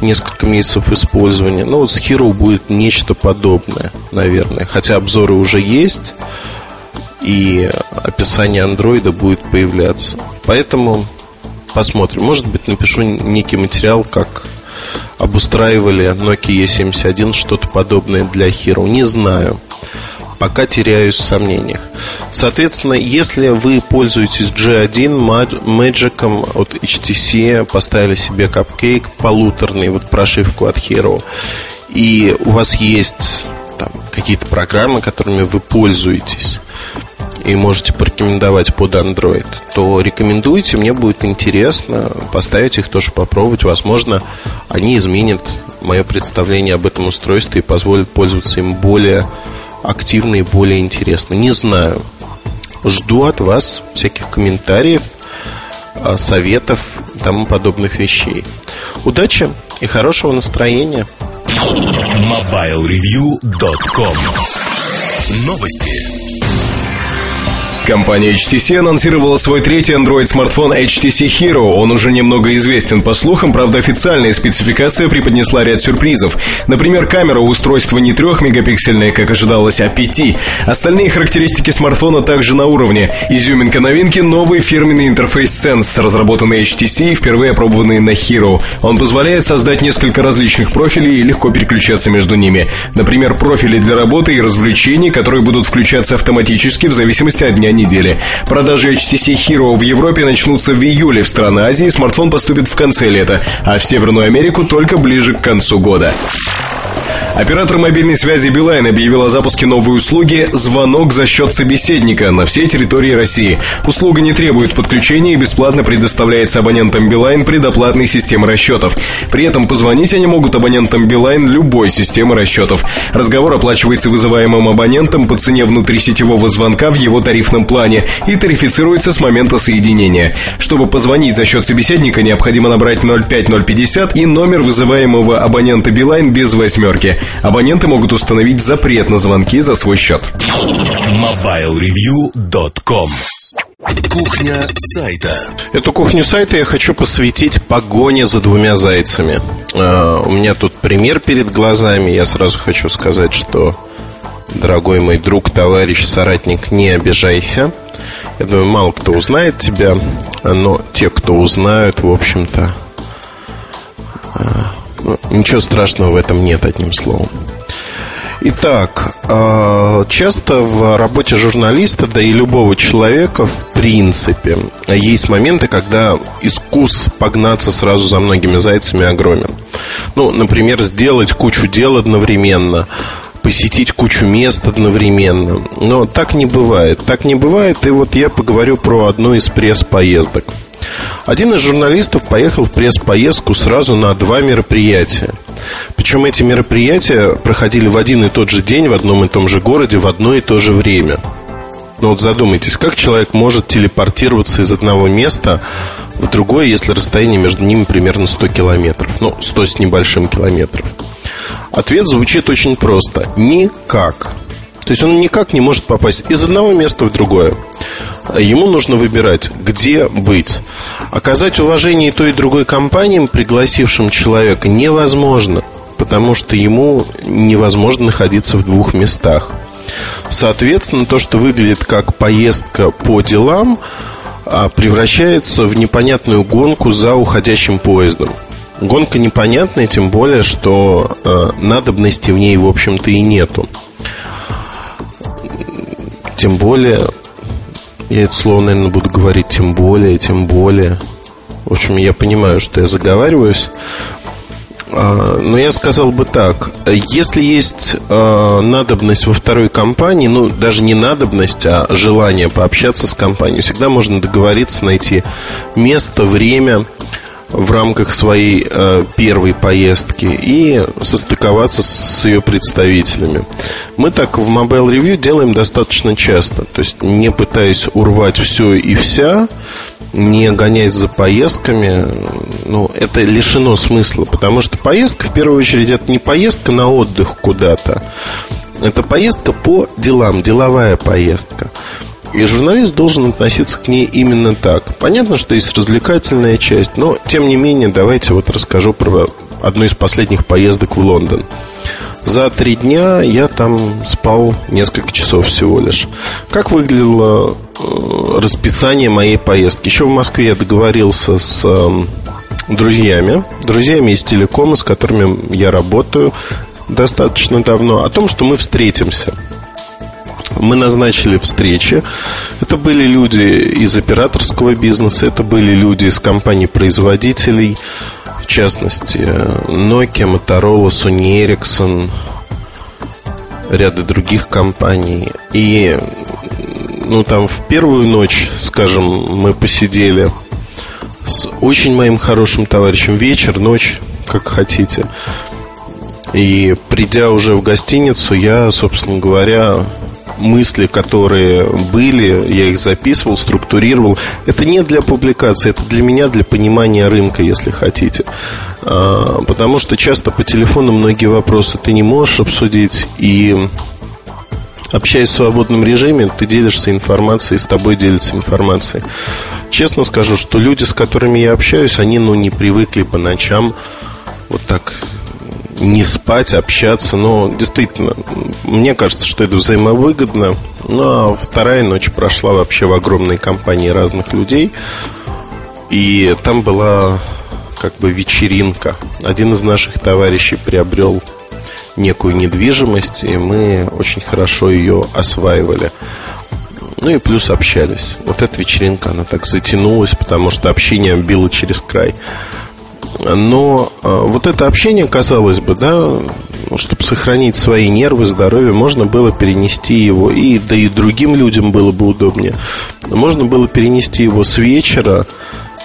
несколько месяцев использования. Ну, вот с Hero будет нечто подобное, наверное. Хотя обзоры уже есть, и описание андроида будет появляться. Поэтому посмотрим. Может быть, напишу некий материал, как обустраивали Nokia E71, что-то подобное для Hero. Не знаю пока теряюсь в сомнениях. Соответственно, если вы пользуетесь G1 Magic от HTC, поставили себе капкейк полуторный, вот прошивку от Hero, и у вас есть там, какие-то программы, которыми вы пользуетесь, и можете порекомендовать под Android, то рекомендуйте, мне будет интересно поставить их тоже попробовать. Возможно, они изменят мое представление об этом устройстве и позволят пользоваться им более активно и более интересно. Не знаю. Жду от вас всяких комментариев, а, советов и тому подобных вещей. Удачи и хорошего настроения. MobileReview.com Новости. Компания HTC анонсировала свой третий Android-смартфон HTC Hero. Он уже немного известен по слухам, правда официальная спецификация преподнесла ряд сюрпризов. Например, камера у устройства не 3-мегапиксельная, как ожидалось, а 5. Остальные характеристики смартфона также на уровне. Изюминка новинки – новый фирменный интерфейс Sense, разработанный HTC и впервые опробованный на Hero. Он позволяет создать несколько различных профилей и легко переключаться между ними. Например, профили для работы и развлечений, которые будут включаться автоматически в зависимости от дня недели. Продажи HTC Hero в Европе начнутся в июле. В страны Азии смартфон поступит в конце лета, а в Северную Америку только ближе к концу года. Оператор мобильной связи Билайн объявил о запуске новой услуги «Звонок за счет собеседника» на всей территории России. Услуга не требует подключения и бесплатно предоставляется абонентам Билайн предоплатной системы расчетов. При этом позвонить они могут абонентам Билайн любой системы расчетов. Разговор оплачивается вызываемым абонентом по цене внутрисетевого звонка в его тарифном плане и тарифицируется с момента соединения. Чтобы позвонить за счет собеседника, необходимо набрать 05050 и номер вызываемого абонента Билайн без восьмерки. Абоненты могут установить запрет на звонки за свой счет. MobileReview.com Кухня сайта. Эту кухню сайта я хочу посвятить погоне за двумя зайцами. А, у меня тут пример перед глазами. Я сразу хочу сказать, что, дорогой мой друг, товарищ, соратник, не обижайся. Я думаю, мало кто узнает тебя, но те, кто узнают, в общем-то, а, ну, ничего страшного в этом нет, одним словом. Итак, а, часто в работе журналиста, да и любого человека, в принципе, есть моменты, когда искус погнаться сразу за многими зайцами огромен. Ну, например, сделать кучу дел одновременно, посетить кучу мест одновременно. Но так не бывает. Так не бывает, и вот я поговорю про одну из пресс-поездок – один из журналистов поехал в пресс-поездку сразу на два мероприятия. Причем эти мероприятия проходили в один и тот же день, в одном и том же городе, в одно и то же время. Но вот задумайтесь, как человек может телепортироваться из одного места в другое, если расстояние между ними примерно 100 километров? Ну, 100 с небольшим километров. Ответ звучит очень просто. Никак. То есть он никак не может попасть из одного места в другое. Ему нужно выбирать, где быть. Оказать уважение той, и другой компаниям, пригласившим человека, невозможно, потому что ему невозможно находиться в двух местах. Соответственно, то, что выглядит как поездка по делам, а превращается в непонятную гонку за уходящим поездом. Гонка непонятная, тем более, что э, надобности в ней, в общем-то, и нету. Тем более, я это слово, наверное, буду говорить тем более, тем более. В общем, я понимаю, что я заговариваюсь. А, но я сказал бы так, если есть э, надобность во второй компании, ну, даже не надобность, а желание пообщаться с компанией, всегда можно договориться, найти место, время в рамках своей э, первой поездки и состыковаться с ее представителями. Мы так в Mobile Review делаем достаточно часто, то есть не пытаясь урвать все и вся, не гонять за поездками, ну, это лишено смысла, потому что поездка, в первую очередь, это не поездка на отдых куда-то, это поездка по делам, деловая поездка. И журналист должен относиться к ней именно так. Понятно, что есть развлекательная часть, но, тем не менее, давайте вот расскажу про одну из последних поездок в Лондон. За три дня я там спал несколько часов всего лишь. Как выглядело э, расписание моей поездки? Еще в Москве я договорился с э, друзьями, друзьями из телекома, с которыми я работаю достаточно давно, о том, что мы встретимся. Мы назначили встречи. Это были люди из операторского бизнеса, это были люди из компаний-производителей, в частности, Nokia, Motorola, Sony Ericsson, ряда других компаний. И ну, там в первую ночь, скажем, мы посидели с очень моим хорошим товарищем. Вечер, ночь, как хотите. И придя уже в гостиницу, я, собственно говоря, мысли, которые были, я их записывал, структурировал. Это не для публикации, это для меня, для понимания рынка, если хотите. А, потому что часто по телефону многие вопросы ты не можешь обсудить, и общаясь в свободном режиме, ты делишься информацией, с тобой делится информацией. Честно скажу, что люди, с которыми я общаюсь, они ну, не привыкли по ночам вот так не спать, общаться. Но действительно, мне кажется, что это взаимовыгодно. Ну а вторая ночь прошла вообще в огромной компании разных людей. И там была как бы вечеринка. Один из наших товарищей приобрел некую недвижимость, и мы очень хорошо ее осваивали. Ну и плюс общались. Вот эта вечеринка, она так затянулась, потому что общение било через край. Но э, вот это общение, казалось бы, да, чтобы сохранить свои нервы, здоровье, можно было перенести его, и да и другим людям было бы удобнее. Можно было перенести его с вечера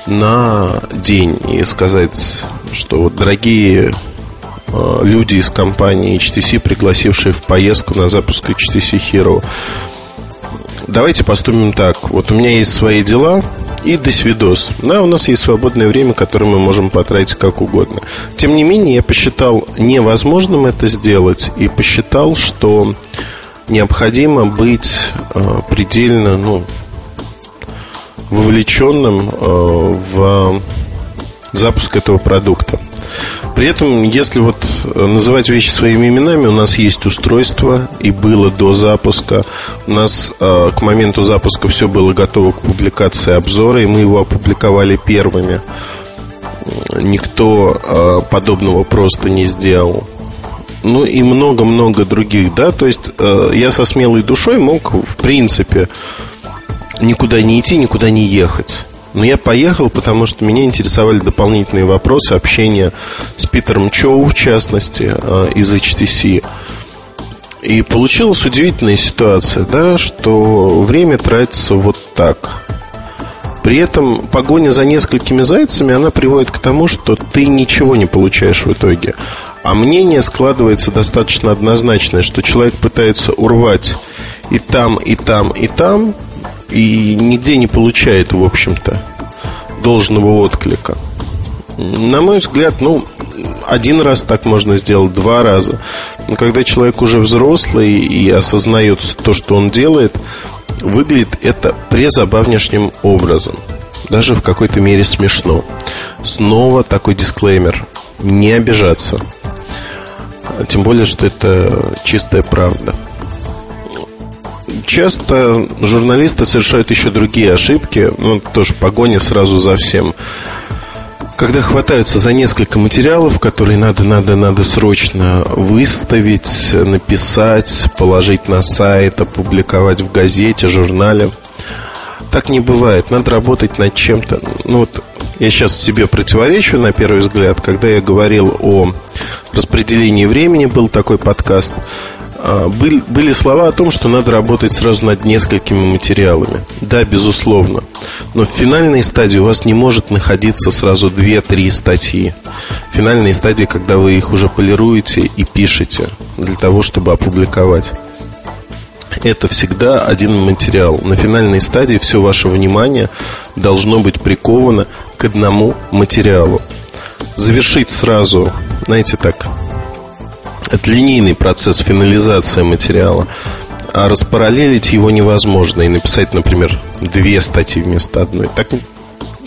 на день и сказать, что вот дорогие э, люди из компании HTC, пригласившие в поездку на запуск HTC Hero, давайте поступим так. Вот у меня есть свои дела, и до свидос. Да, у нас есть свободное время, которое мы можем потратить как угодно. Тем не менее, я посчитал невозможным это сделать и посчитал, что необходимо быть э, предельно, ну, вовлеченным э, в запуск этого продукта. При этом, если вот э, называть вещи своими именами, у нас есть устройство, и было до запуска. У нас э, к моменту запуска все было готово к публикации обзора, и мы его опубликовали первыми. Никто э, подобного просто не сделал. Ну и много-много других, да. То есть э, я со смелой душой мог, в принципе, никуда не идти, никуда не ехать. Но я поехал, потому что меня интересовали дополнительные вопросы общения с Питером Чоу, в частности, э, из HTC. И получилась удивительная ситуация, да, что время тратится вот так. При этом погоня за несколькими зайцами, она приводит к тому, что ты ничего не получаешь в итоге. А мнение складывается достаточно однозначное, что человек пытается урвать и там, и там, и там, и нигде не получает, в общем-то, должного отклика. На мой взгляд, ну, один раз так можно сделать, два раза. Но когда человек уже взрослый и осознает то, что он делает, выглядит это презабавнейшим образом. Даже в какой-то мере смешно. Снова такой дисклеймер. Не обижаться. Тем более, что это чистая правда. Часто журналисты совершают еще другие ошибки, ну, тоже погоня сразу за всем. Когда хватаются за несколько материалов, которые надо, надо, надо срочно выставить, написать, положить на сайт, опубликовать в газете, журнале. Так не бывает. Надо работать над чем-то. Ну вот я сейчас себе противоречу на первый взгляд, когда я говорил о распределении времени, был такой подкаст. А, были, были слова о том, что надо работать сразу над несколькими материалами. Да, безусловно. Но в финальной стадии у вас не может находиться сразу 2-3 статьи. Финальной стадии, когда вы их уже полируете и пишете для того, чтобы опубликовать. Это всегда один материал. На финальной стадии все ваше внимание должно быть приковано к одному материалу. Завершить сразу, знаете так, это линейный процесс финализации материала. А распараллелить его невозможно и написать, например, две статьи вместо одной. Так,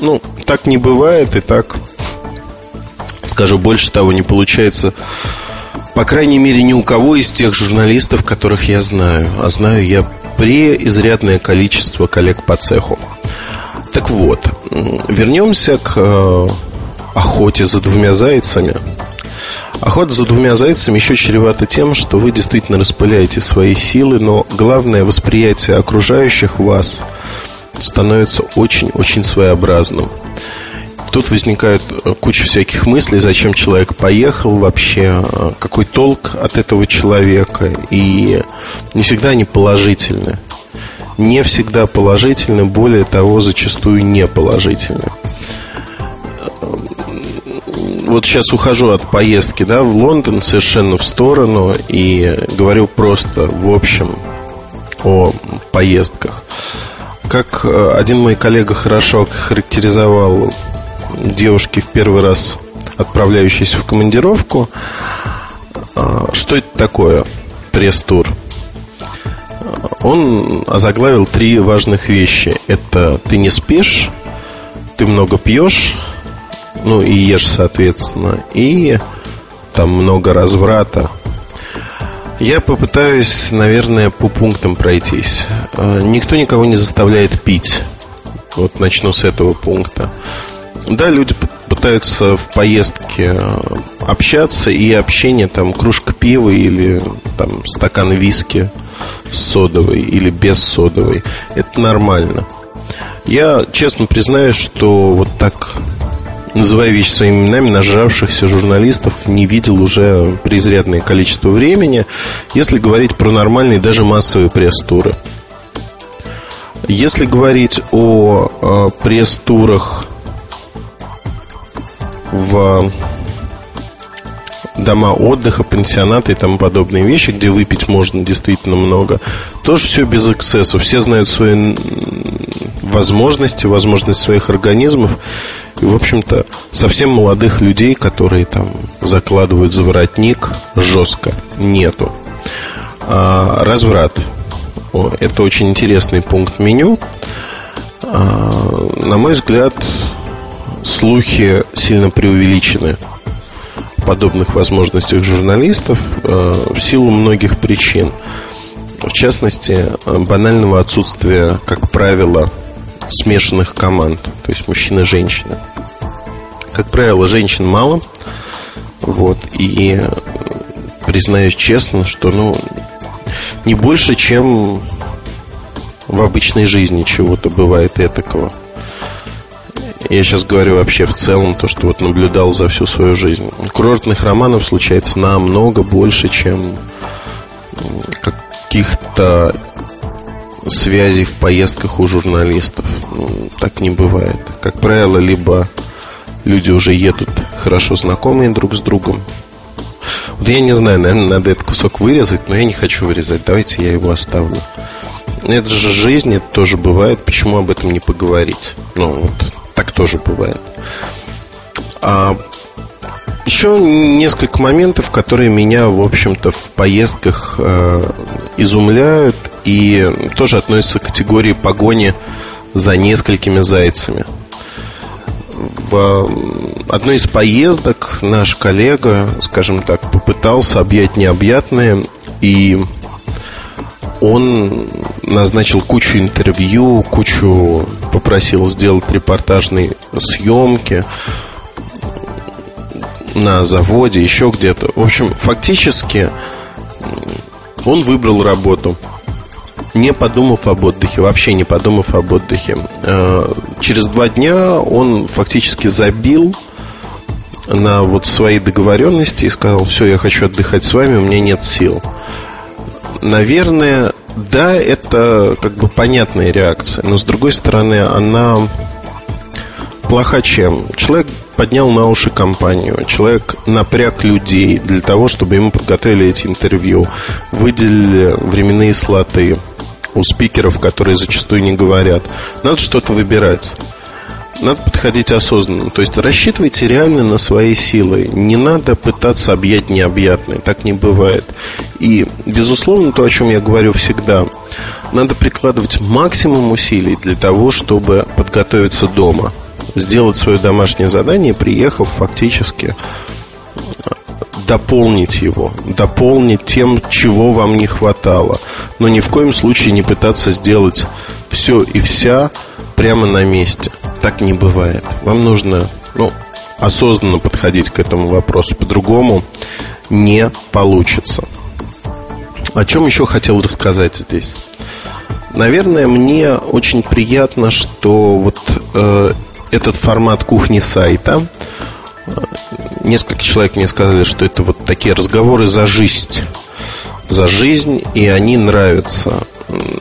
ну, так не бывает, и так, скажу больше того, не получается, по крайней мере, ни у кого из тех журналистов, которых я знаю. А знаю я преизрядное количество коллег по цеху. Так вот, вернемся к э, охоте за двумя зайцами – Охота за двумя зайцами еще чревата тем, что вы действительно распыляете свои силы, но главное восприятие окружающих вас становится очень-очень своеобразным. Тут возникает э, куча всяких мыслей, зачем человек поехал вообще, э, какой толк от этого человека. И не всегда они положительны. Не всегда положительны, более того, зачастую не положительны вот сейчас ухожу от поездки, да, в Лондон совершенно в сторону и говорю просто в общем о поездках. Как э, один мой коллега хорошо характеризовал девушки в первый раз отправляющиеся в командировку, э, что это такое пресс-тур? Он озаглавил три важных вещи. Это ты не спишь, ты много пьешь ну и ешь, соответственно, и там много разврата. Я попытаюсь, наверное, по пунктам пройтись. Э, никто никого не заставляет пить. Вот начну с этого пункта. Да, люди пытаются в поездке э, общаться, и общение там кружка пива или там стакан виски содовой или без содовой. Это нормально. Я честно признаюсь, что вот так называя вещи своими именами, нажравшихся журналистов не видел уже преизрядное количество времени, если говорить про нормальные, даже массовые пресс-туры. Если говорить о э, пресс-турах в дома отдыха, пансионаты и тому подобные вещи, где выпить можно действительно много, тоже все без эксцессов. Все знают свои возможности, возможности своих организмов. И, в общем-то, совсем молодых людей, которые там закладывают за воротник жестко, нету. А, разврат. О, это очень интересный пункт меню. А, на мой взгляд, слухи сильно преувеличены подобных возможностях журналистов а, в силу многих причин. В частности, банального отсутствия, как правило, смешанных команд, то есть мужчина и женщина. Как правило, женщин мало. Вот, и признаюсь честно, что ну не больше, чем в обычной жизни чего-то бывает этакого. Я сейчас говорю вообще в целом то, что вот наблюдал за всю свою жизнь. Курортных романов случается намного больше, чем каких-то связей в поездках у журналистов. Ну, так не бывает. Как правило, либо люди уже едут хорошо знакомые друг с другом. Вот я не знаю, наверное, надо этот кусок вырезать, но я не хочу вырезать. Давайте я его оставлю. Это же жизнь, это тоже бывает. Почему об этом не поговорить? Ну, вот так тоже бывает. А еще несколько моментов, которые меня, в общем-то, в поездках э, изумляют и тоже относятся к категории погони за несколькими зайцами. В одной из поездок наш коллега, скажем так, попытался объять необъятное, и он назначил кучу интервью, кучу попросил сделать репортажные съемки на заводе, еще где-то. В общем, фактически он выбрал работу, не подумав об отдыхе, вообще не подумав об отдыхе. Э, через два дня он фактически забил на вот свои договоренности и сказал, все, я хочу отдыхать с вами, у меня нет сил. Наверное, да, это как бы понятная реакция, но с другой стороны, она плоха чем? Человек поднял на уши компанию, человек напряг людей для того, чтобы ему подготовили эти интервью, выделили временные слоты у спикеров, которые зачастую не говорят. Надо что-то выбирать. Надо подходить осознанно. То есть рассчитывайте реально на свои силы. Не надо пытаться объять необъятное. Так не бывает. И, безусловно, то, о чем я говорю всегда, надо прикладывать максимум усилий для того, чтобы подготовиться дома. Сделать свое домашнее задание, приехав фактически дополнить его, дополнить тем, чего вам не хватало. Но ни в коем случае не пытаться сделать все и вся прямо на месте. Так не бывает. Вам нужно ну, осознанно подходить к этому вопросу. По-другому не получится. О чем еще хотел рассказать здесь? Наверное, мне очень приятно, что вот э, этот формат кухни сайта несколько человек мне сказали, что это вот такие разговоры за жизнь. За жизнь, и они нравятся.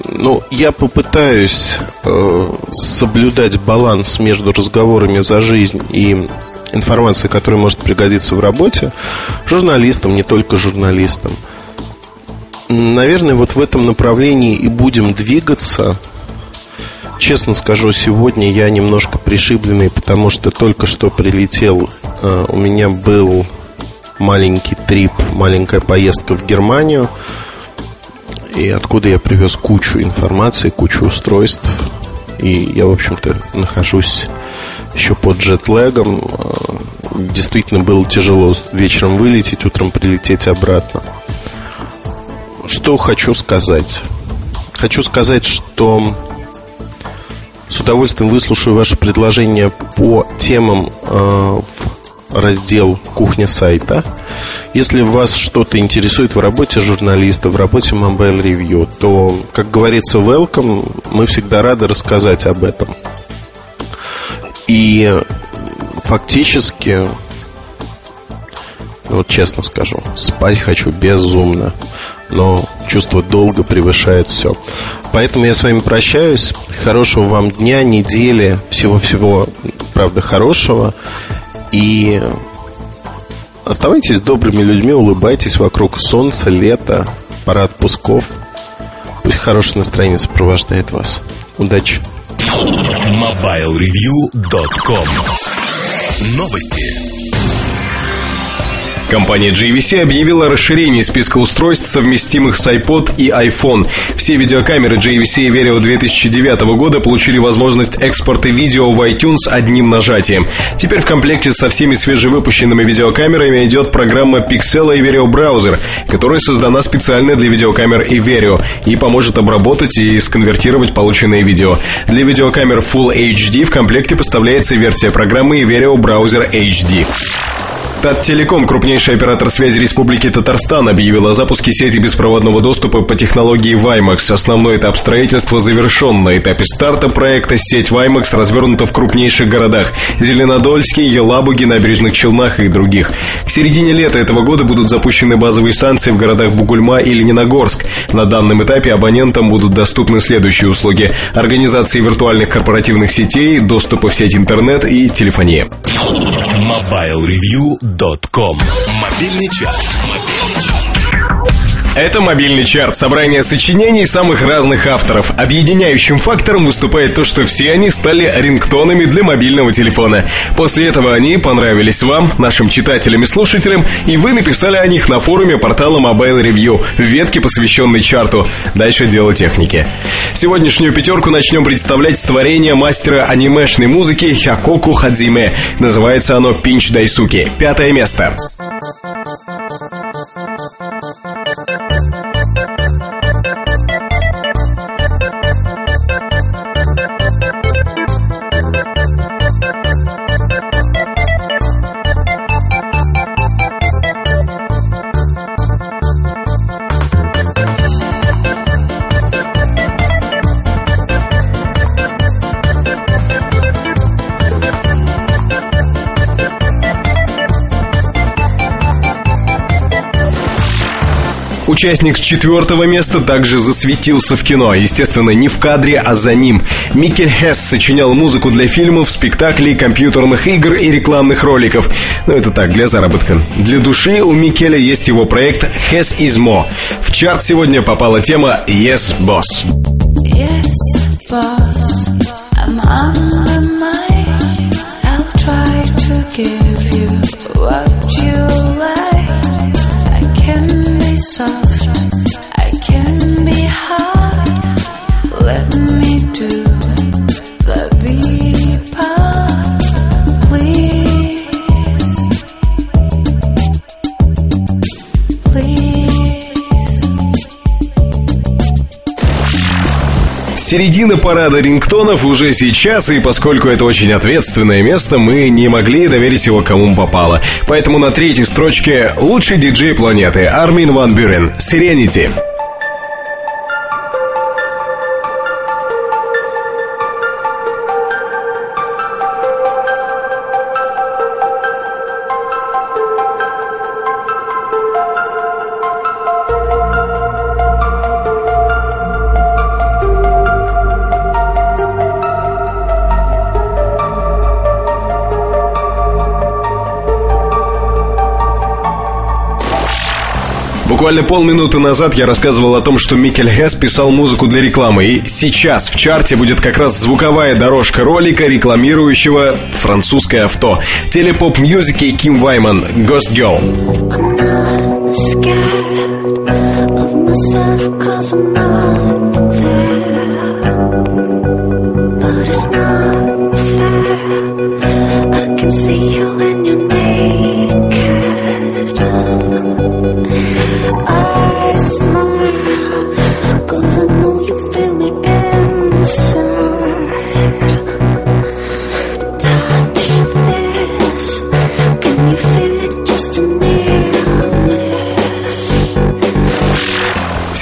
Ну, я попытаюсь э, соблюдать баланс между разговорами за жизнь и информацией, которая может пригодиться в работе, журналистам, не только журналистам. Наверное, вот в этом направлении и будем двигаться – Честно скажу, сегодня я немножко пришибленный, потому что только что прилетел. Э, у меня был маленький трип, маленькая поездка в Германию. И откуда я привез кучу информации, кучу устройств. И я, в общем-то, нахожусь еще под джетлегом. Э, действительно было тяжело вечером вылететь, утром прилететь обратно. Что хочу сказать? Хочу сказать, что с удовольствием выслушаю ваши предложения по темам э, в раздел «Кухня сайта». Если вас что-то интересует в работе журналиста, в работе Mobile Review, то, как говорится, welcome, мы всегда рады рассказать об этом. И фактически, вот честно скажу, спать хочу безумно но чувство долга превышает все. Поэтому я с вами прощаюсь. Хорошего вам дня, недели, всего-всего, правда, хорошего. И оставайтесь добрыми людьми, улыбайтесь вокруг солнца, лета, пора отпусков. Пусть хорошее настроение сопровождает вас. Удачи! MobileReview.com Новости Компания JVC объявила расширение списка устройств, совместимых с iPod и iPhone. Все видеокамеры JVC Verio 2009 года получили возможность экспорта видео в iTunes одним нажатием. Теперь в комплекте со всеми свежевыпущенными видеокамерами идет программа Pixel и Verio Browser, которая создана специально для видеокамер и Verio и поможет обработать и сконвертировать полученные видео. Для видеокамер Full HD в комплекте поставляется версия программы Verio Browser HD. Таттелеком, крупнейший оператор связи Республики Татарстан, объявил о запуске сети беспроводного доступа по технологии WiMAX. Основной этап строительства завершен. На этапе старта проекта сеть WiMAX развернута в крупнейших городах – Зеленодольске, Елабуге, Набережных Челнах и других. К середине лета этого года будут запущены базовые станции в городах Бугульма и Лениногорск. На данном этапе абонентам будут доступны следующие услуги – организации виртуальных корпоративных сетей, доступа в сеть интернет и телефония. MobileReview.com Мобильный час. Это мобильный чарт, собрание сочинений самых разных авторов. Объединяющим фактором выступает то, что все они стали рингтонами для мобильного телефона. После этого они понравились вам, нашим читателям и слушателям, и вы написали о них на форуме портала Mobile Review в ветке, посвященной чарту. Дальше дело техники. Сегодняшнюю пятерку начнем представлять с творения мастера анимешной музыки Хякоку Хадзиме. Называется оно «Пинч Дайсуки». Пятое место. Участник четвертого места также засветился в кино. Естественно, не в кадре, а за ним. Микель Хесс сочинял музыку для фильмов, спектаклей, компьютерных игр и рекламных роликов. Ну, это так, для заработка. Для души у Микеля есть его проект Hess is Mo. В чарт сегодня попала тема Yes Boss. Yes, boss, I'm on Середина парада рингтонов уже сейчас, и поскольку это очень ответственное место, мы не могли доверить его кому попало. Поэтому на третьей строчке лучший диджей планеты Армин Ван Бюрен «Serenity». Буквально полминуты назад я рассказывал о том, что Микель Хесс писал музыку для рекламы, и сейчас в чарте будет как раз звуковая дорожка ролика, рекламирующего французское авто. Телепоп мьюзики Ким Вайман «Ghost Girl». I'm not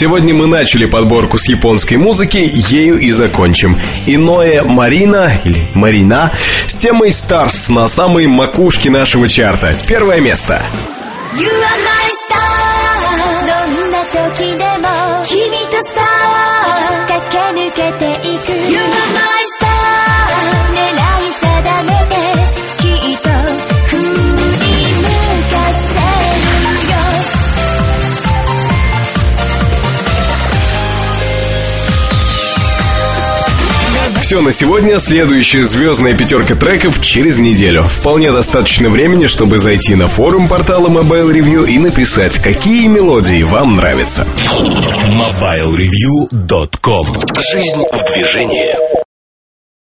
Сегодня мы начали подборку с японской музыки, ею и закончим. Иное Марина, или Марина, с темой Stars на самой макушке нашего чарта. Первое место. You are Все на сегодня. Следующая звездная пятерка треков через неделю. Вполне достаточно времени, чтобы зайти на форум портала Mobile Review и написать, какие мелодии вам нравятся. MobileReview.com Жизнь в движении